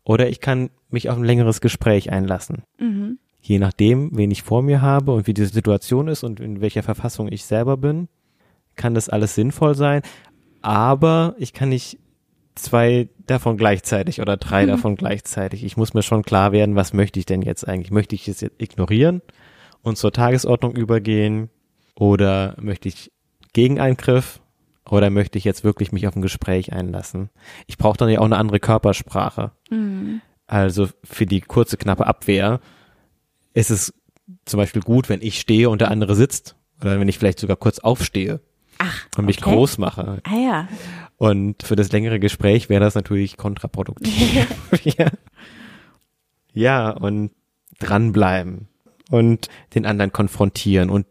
[SPEAKER 1] oder ich kann mich auf ein längeres Gespräch einlassen. Mhm. Je nachdem, wen ich vor mir habe und wie die Situation ist und in welcher Verfassung ich selber bin, kann das alles sinnvoll sein. Aber ich kann nicht zwei davon gleichzeitig oder drei mhm. davon gleichzeitig. Ich muss mir schon klar werden, was möchte ich denn jetzt eigentlich? Möchte ich es jetzt ignorieren und zur Tagesordnung übergehen oder möchte ich Gegeneingriff oder möchte ich jetzt wirklich mich auf ein Gespräch einlassen? Ich brauche dann ja auch eine andere Körpersprache. Mhm. Also für die kurze, knappe Abwehr ist es zum Beispiel gut, wenn ich stehe und der andere sitzt. Oder wenn ich vielleicht sogar kurz aufstehe.
[SPEAKER 2] Ach,
[SPEAKER 1] und mich okay. groß mache.
[SPEAKER 2] Ah ja.
[SPEAKER 1] Und für das längere Gespräch wäre das natürlich kontraproduktiv. ja. ja, und dranbleiben und den anderen konfrontieren und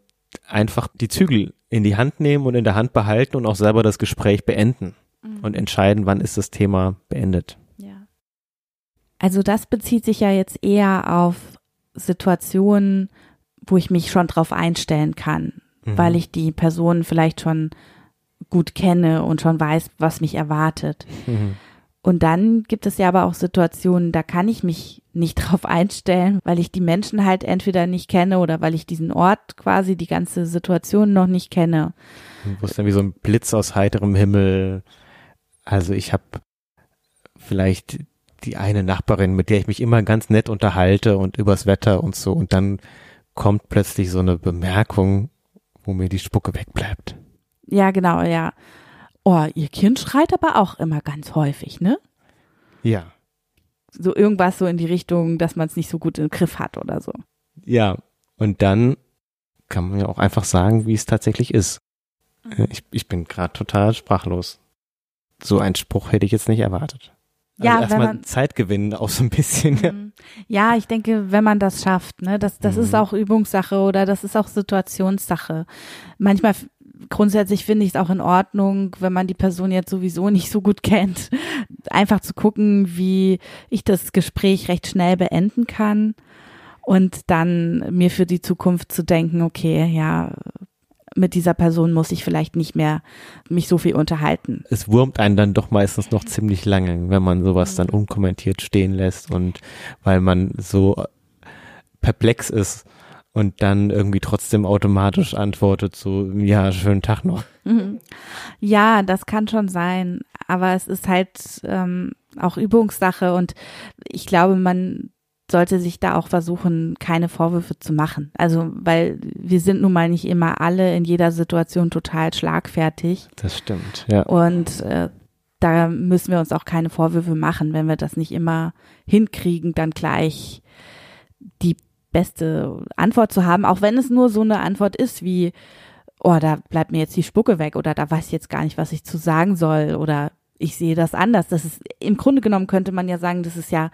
[SPEAKER 1] einfach die Zügel in die Hand nehmen und in der Hand behalten und auch selber das Gespräch beenden mhm. und entscheiden, wann ist das Thema beendet.
[SPEAKER 2] Ja. Also das bezieht sich ja jetzt eher auf Situationen, wo ich mich schon drauf einstellen kann, mhm. weil ich die Person vielleicht schon gut kenne und schon weiß, was mich erwartet. Mhm. Und dann gibt es ja aber auch Situationen, da kann ich mich nicht drauf einstellen, weil ich die Menschen halt entweder nicht kenne oder weil ich diesen Ort quasi, die ganze Situation noch nicht kenne.
[SPEAKER 1] Wo ist dann wie so ein Blitz aus heiterem Himmel. Also ich habe vielleicht die eine Nachbarin, mit der ich mich immer ganz nett unterhalte und übers Wetter und so. Und dann kommt plötzlich so eine Bemerkung, wo mir die Spucke wegbleibt.
[SPEAKER 2] Ja, genau, ja. Oh, ihr Kind schreit aber auch immer ganz häufig, ne?
[SPEAKER 1] Ja.
[SPEAKER 2] So irgendwas so in die Richtung, dass man es nicht so gut im Griff hat oder so.
[SPEAKER 1] Ja, und dann kann man ja auch einfach sagen, wie es tatsächlich ist. Mhm. Ich, ich bin gerade total sprachlos. So einen Spruch hätte ich jetzt nicht erwartet. Also ja, erstmal Zeit gewinnen, auch so ein bisschen.
[SPEAKER 2] Mhm. Ja, ich denke, wenn man das schafft, ne, das, das mhm. ist auch Übungssache oder das ist auch Situationssache. Manchmal grundsätzlich finde ich es auch in Ordnung, wenn man die Person jetzt sowieso nicht so gut kennt, einfach zu gucken, wie ich das Gespräch recht schnell beenden kann und dann mir für die Zukunft zu denken, okay, ja, mit dieser Person muss ich vielleicht nicht mehr mich so viel unterhalten.
[SPEAKER 1] Es wurmt einen dann doch meistens noch ziemlich lange, wenn man sowas dann unkommentiert stehen lässt und weil man so perplex ist und dann irgendwie trotzdem automatisch antwortet so, ja, schönen Tag noch. Mhm.
[SPEAKER 2] Ja, das kann schon sein, aber es ist halt ähm, auch Übungssache und ich glaube, man sollte sich da auch versuchen, keine Vorwürfe zu machen. Also, weil wir sind nun mal nicht immer alle in jeder Situation total schlagfertig.
[SPEAKER 1] Das stimmt, ja.
[SPEAKER 2] Und äh, da müssen wir uns auch keine Vorwürfe machen, wenn wir das nicht immer hinkriegen, dann gleich die beste Antwort zu haben, auch wenn es nur so eine Antwort ist wie, oh, da bleibt mir jetzt die Spucke weg oder da weiß ich jetzt gar nicht, was ich zu sagen soll oder ich sehe das anders. Das ist, im Grunde genommen könnte man ja sagen, das ist ja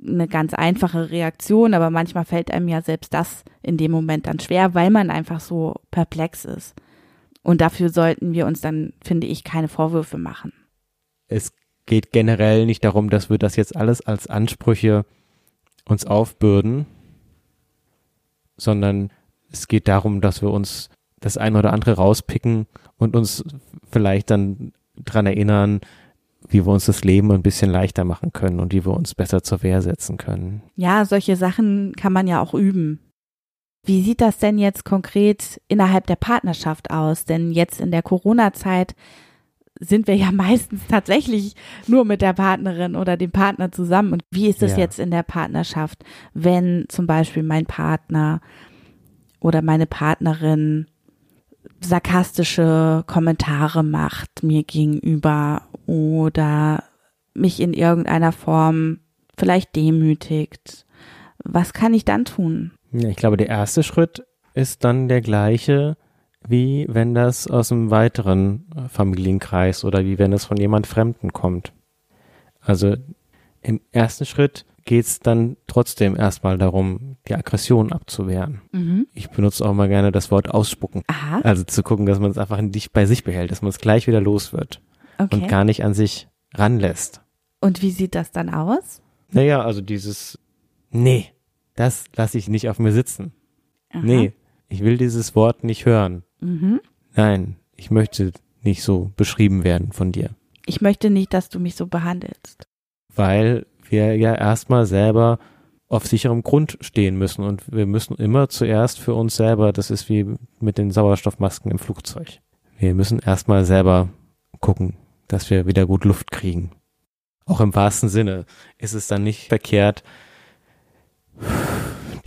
[SPEAKER 2] eine ganz einfache Reaktion, aber manchmal fällt einem ja selbst das in dem Moment dann schwer, weil man einfach so perplex ist. Und dafür sollten wir uns dann, finde ich, keine Vorwürfe machen.
[SPEAKER 1] Es geht generell nicht darum, dass wir das jetzt alles als Ansprüche uns aufbürden, sondern es geht darum, dass wir uns das eine oder andere rauspicken und uns vielleicht dann dran erinnern, wie wir uns das Leben ein bisschen leichter machen können und wie wir uns besser zur Wehr setzen können.
[SPEAKER 2] Ja, solche Sachen kann man ja auch üben. Wie sieht das denn jetzt konkret innerhalb der Partnerschaft aus? Denn jetzt in der Corona-Zeit sind wir ja meistens tatsächlich nur mit der Partnerin oder dem Partner zusammen. Und wie ist es ja. jetzt in der Partnerschaft, wenn zum Beispiel mein Partner oder meine Partnerin sarkastische Kommentare macht mir gegenüber oder mich in irgendeiner Form vielleicht demütigt. Was kann ich dann tun?
[SPEAKER 1] Ja, ich glaube, der erste Schritt ist dann der gleiche, wie wenn das aus einem weiteren Familienkreis oder wie wenn es von jemand Fremden kommt. Also im ersten Schritt geht es dann trotzdem erstmal darum, die Aggression abzuwehren. Mhm. Ich benutze auch mal gerne das Wort ausspucken. Aha. Also zu gucken, dass man es einfach nicht bei sich behält, dass man es gleich wieder los wird okay. und gar nicht an sich ranlässt.
[SPEAKER 2] Und wie sieht das dann aus?
[SPEAKER 1] Naja, also dieses, nee, das lasse ich nicht auf mir sitzen. Aha. Nee, ich will dieses Wort nicht hören. Mhm. Nein, ich möchte nicht so beschrieben werden von dir.
[SPEAKER 2] Ich möchte nicht, dass du mich so behandelst.
[SPEAKER 1] Weil wir ja erstmal selber auf sicherem Grund stehen müssen und wir müssen immer zuerst für uns selber, das ist wie mit den Sauerstoffmasken im Flugzeug. Wir müssen erstmal selber gucken, dass wir wieder gut Luft kriegen. Auch im wahrsten Sinne ist es dann nicht verkehrt,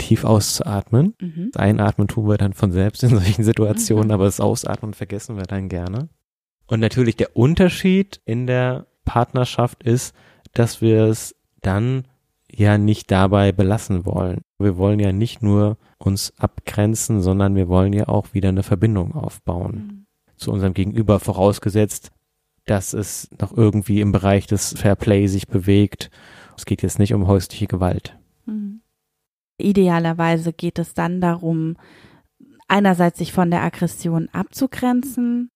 [SPEAKER 1] tief auszuatmen. Mhm. Das Einatmen tun wir dann von selbst in solchen Situationen, mhm. aber das Ausatmen vergessen wir dann gerne. Und natürlich der Unterschied in der Partnerschaft ist, dass wir es dann ja nicht dabei belassen wollen. Wir wollen ja nicht nur uns abgrenzen, sondern wir wollen ja auch wieder eine Verbindung aufbauen mhm. zu unserem Gegenüber, vorausgesetzt, dass es noch irgendwie im Bereich des Fair Play sich bewegt. Es geht jetzt nicht um häusliche Gewalt.
[SPEAKER 2] Idealerweise geht es dann darum, einerseits sich von der Aggression abzugrenzen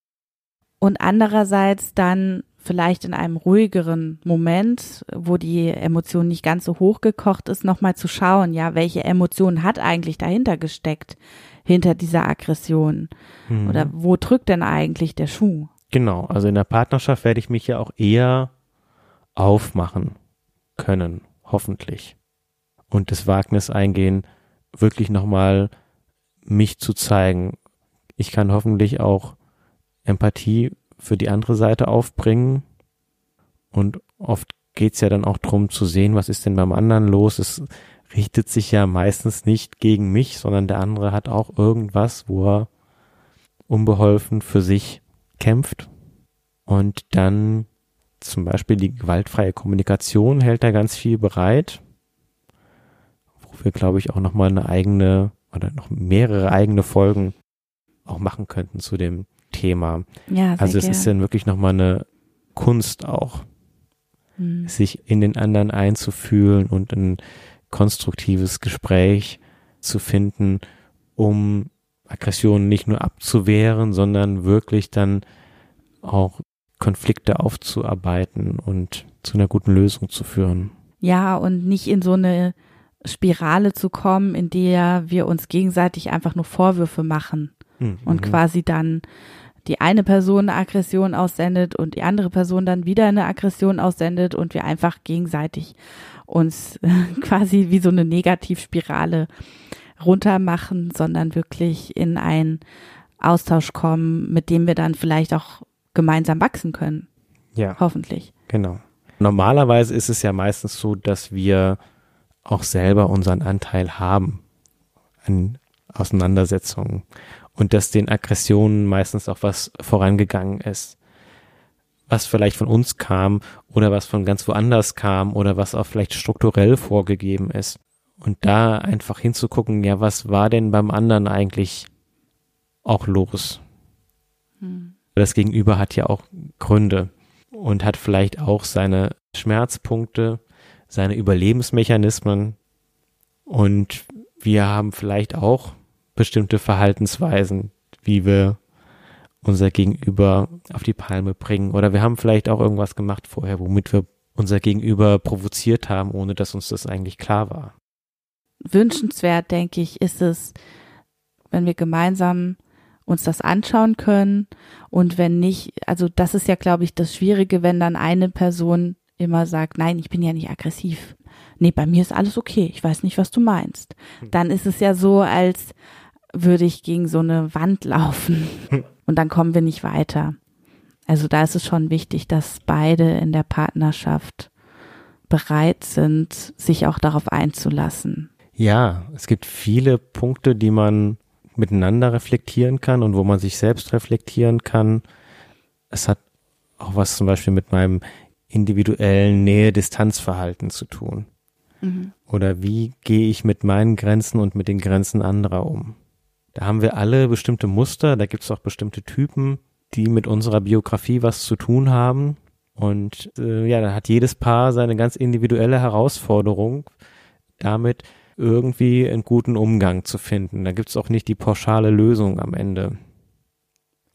[SPEAKER 2] und andererseits dann vielleicht in einem ruhigeren Moment, wo die Emotion nicht ganz so hochgekocht ist, nochmal zu schauen, ja, welche Emotion hat eigentlich dahinter gesteckt, hinter dieser Aggression? Mhm. Oder wo drückt denn eigentlich der Schuh?
[SPEAKER 1] Genau, also in der Partnerschaft werde ich mich ja auch eher aufmachen können, hoffentlich. Und das Wagnis eingehen, wirklich nochmal mich zu zeigen. Ich kann hoffentlich auch Empathie für die andere Seite aufbringen. Und oft geht's ja dann auch drum zu sehen, was ist denn beim anderen los. Es richtet sich ja meistens nicht gegen mich, sondern der andere hat auch irgendwas, wo er unbeholfen für sich kämpft. Und dann zum Beispiel die gewaltfreie Kommunikation hält da ganz viel bereit, wo wir, glaube ich, auch nochmal eine eigene oder noch mehrere eigene Folgen auch machen könnten zu dem Thema. Ja, also es gern. ist dann wirklich nochmal eine Kunst auch, hm. sich in den anderen einzufühlen und ein konstruktives Gespräch zu finden, um Aggressionen nicht nur abzuwehren, sondern wirklich dann auch Konflikte aufzuarbeiten und zu einer guten Lösung zu führen.
[SPEAKER 2] Ja, und nicht in so eine Spirale zu kommen, in der wir uns gegenseitig einfach nur Vorwürfe machen mhm. und quasi dann die eine Person eine Aggression aussendet und die andere Person dann wieder eine Aggression aussendet und wir einfach gegenseitig uns quasi wie so eine Negativspirale runtermachen, sondern wirklich in einen Austausch kommen, mit dem wir dann vielleicht auch gemeinsam wachsen können.
[SPEAKER 1] Ja.
[SPEAKER 2] Hoffentlich.
[SPEAKER 1] Genau. Normalerweise ist es ja meistens so, dass wir auch selber unseren Anteil haben an Auseinandersetzungen und dass den Aggressionen meistens auch was vorangegangen ist, was vielleicht von uns kam oder was von ganz woanders kam oder was auch vielleicht strukturell vorgegeben ist. Und da einfach hinzugucken, ja, was war denn beim anderen eigentlich auch los? Hm. Das Gegenüber hat ja auch Gründe und hat vielleicht auch seine Schmerzpunkte, seine Überlebensmechanismen und wir haben vielleicht auch bestimmte Verhaltensweisen, wie wir unser Gegenüber auf die Palme bringen. Oder wir haben vielleicht auch irgendwas gemacht vorher, womit wir unser Gegenüber provoziert haben, ohne dass uns das eigentlich klar war.
[SPEAKER 2] Wünschenswert, denke ich, ist es, wenn wir gemeinsam uns das anschauen können und wenn nicht, also das ist ja, glaube ich, das Schwierige, wenn dann eine Person immer sagt, nein, ich bin ja nicht aggressiv. Nee, bei mir ist alles okay. Ich weiß nicht, was du meinst. Hm. Dann ist es ja so, als würde ich gegen so eine Wand laufen und dann kommen wir nicht weiter. Also da ist es schon wichtig, dass beide in der Partnerschaft bereit sind, sich auch darauf einzulassen.
[SPEAKER 1] Ja, es gibt viele Punkte, die man miteinander reflektieren kann und wo man sich selbst reflektieren kann. Es hat auch was zum Beispiel mit meinem individuellen Nähe-Distanz-Verhalten zu tun. Mhm. Oder wie gehe ich mit meinen Grenzen und mit den Grenzen anderer um? Da haben wir alle bestimmte Muster, da gibt es auch bestimmte Typen, die mit unserer Biografie was zu tun haben. Und äh, ja, da hat jedes Paar seine ganz individuelle Herausforderung, damit irgendwie einen guten Umgang zu finden. Da gibt es auch nicht die pauschale Lösung am Ende.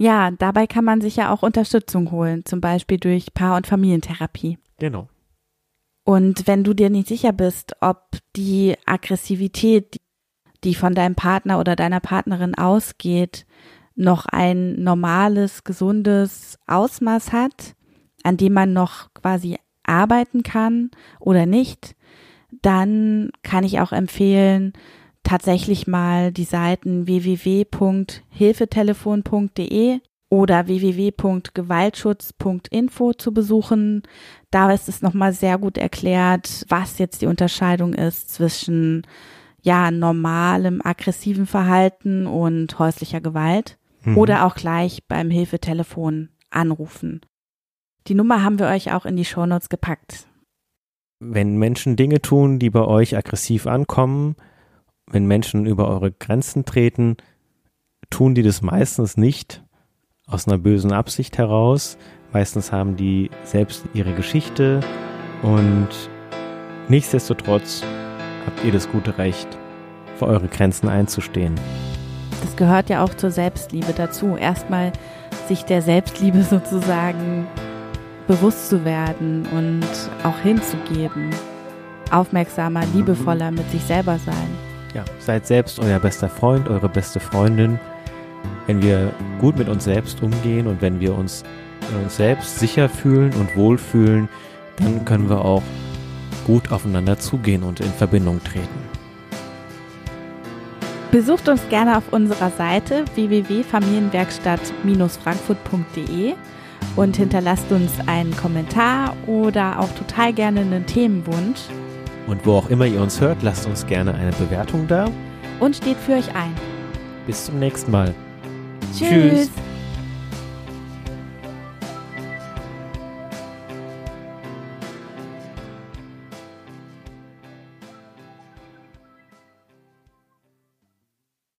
[SPEAKER 2] Ja, dabei kann man sich ja auch Unterstützung holen, zum Beispiel durch Paar- und Familientherapie.
[SPEAKER 1] Genau.
[SPEAKER 2] Und wenn du dir nicht sicher bist, ob die Aggressivität, die von deinem Partner oder deiner Partnerin ausgeht, noch ein normales, gesundes Ausmaß hat, an dem man noch quasi arbeiten kann oder nicht, dann kann ich auch empfehlen, tatsächlich mal die Seiten www.hilfetelefon.de oder www.gewaltschutz.info zu besuchen. Da ist es nochmal sehr gut erklärt, was jetzt die Unterscheidung ist zwischen ja, normalem aggressiven Verhalten und häuslicher Gewalt. Mhm. Oder auch gleich beim Hilfetelefon anrufen. Die Nummer haben wir euch auch in die Shownotes gepackt.
[SPEAKER 1] Wenn Menschen Dinge tun, die bei euch aggressiv ankommen, wenn Menschen über eure Grenzen treten, tun die das meistens nicht aus einer bösen Absicht heraus. Meistens haben die selbst ihre Geschichte und nichtsdestotrotz habt ihr das gute Recht, für eure Grenzen einzustehen.
[SPEAKER 2] Das gehört ja auch zur Selbstliebe dazu. Erstmal sich der Selbstliebe sozusagen bewusst zu werden und auch hinzugeben. Aufmerksamer, liebevoller mit sich selber sein.
[SPEAKER 1] Ja, seid selbst euer bester Freund, eure beste Freundin. Wenn wir gut mit uns selbst umgehen und wenn wir uns in uns selbst sicher fühlen und wohlfühlen, dann können wir auch gut aufeinander zugehen und in Verbindung treten.
[SPEAKER 2] Besucht uns gerne auf unserer Seite www.familienwerkstatt-frankfurt.de und hinterlasst uns einen Kommentar oder auch total gerne einen Themenwunsch.
[SPEAKER 1] Und wo auch immer ihr uns hört, lasst uns gerne eine Bewertung da.
[SPEAKER 2] Und steht für euch ein.
[SPEAKER 1] Bis zum nächsten Mal.
[SPEAKER 2] Tschüss. Tschüss.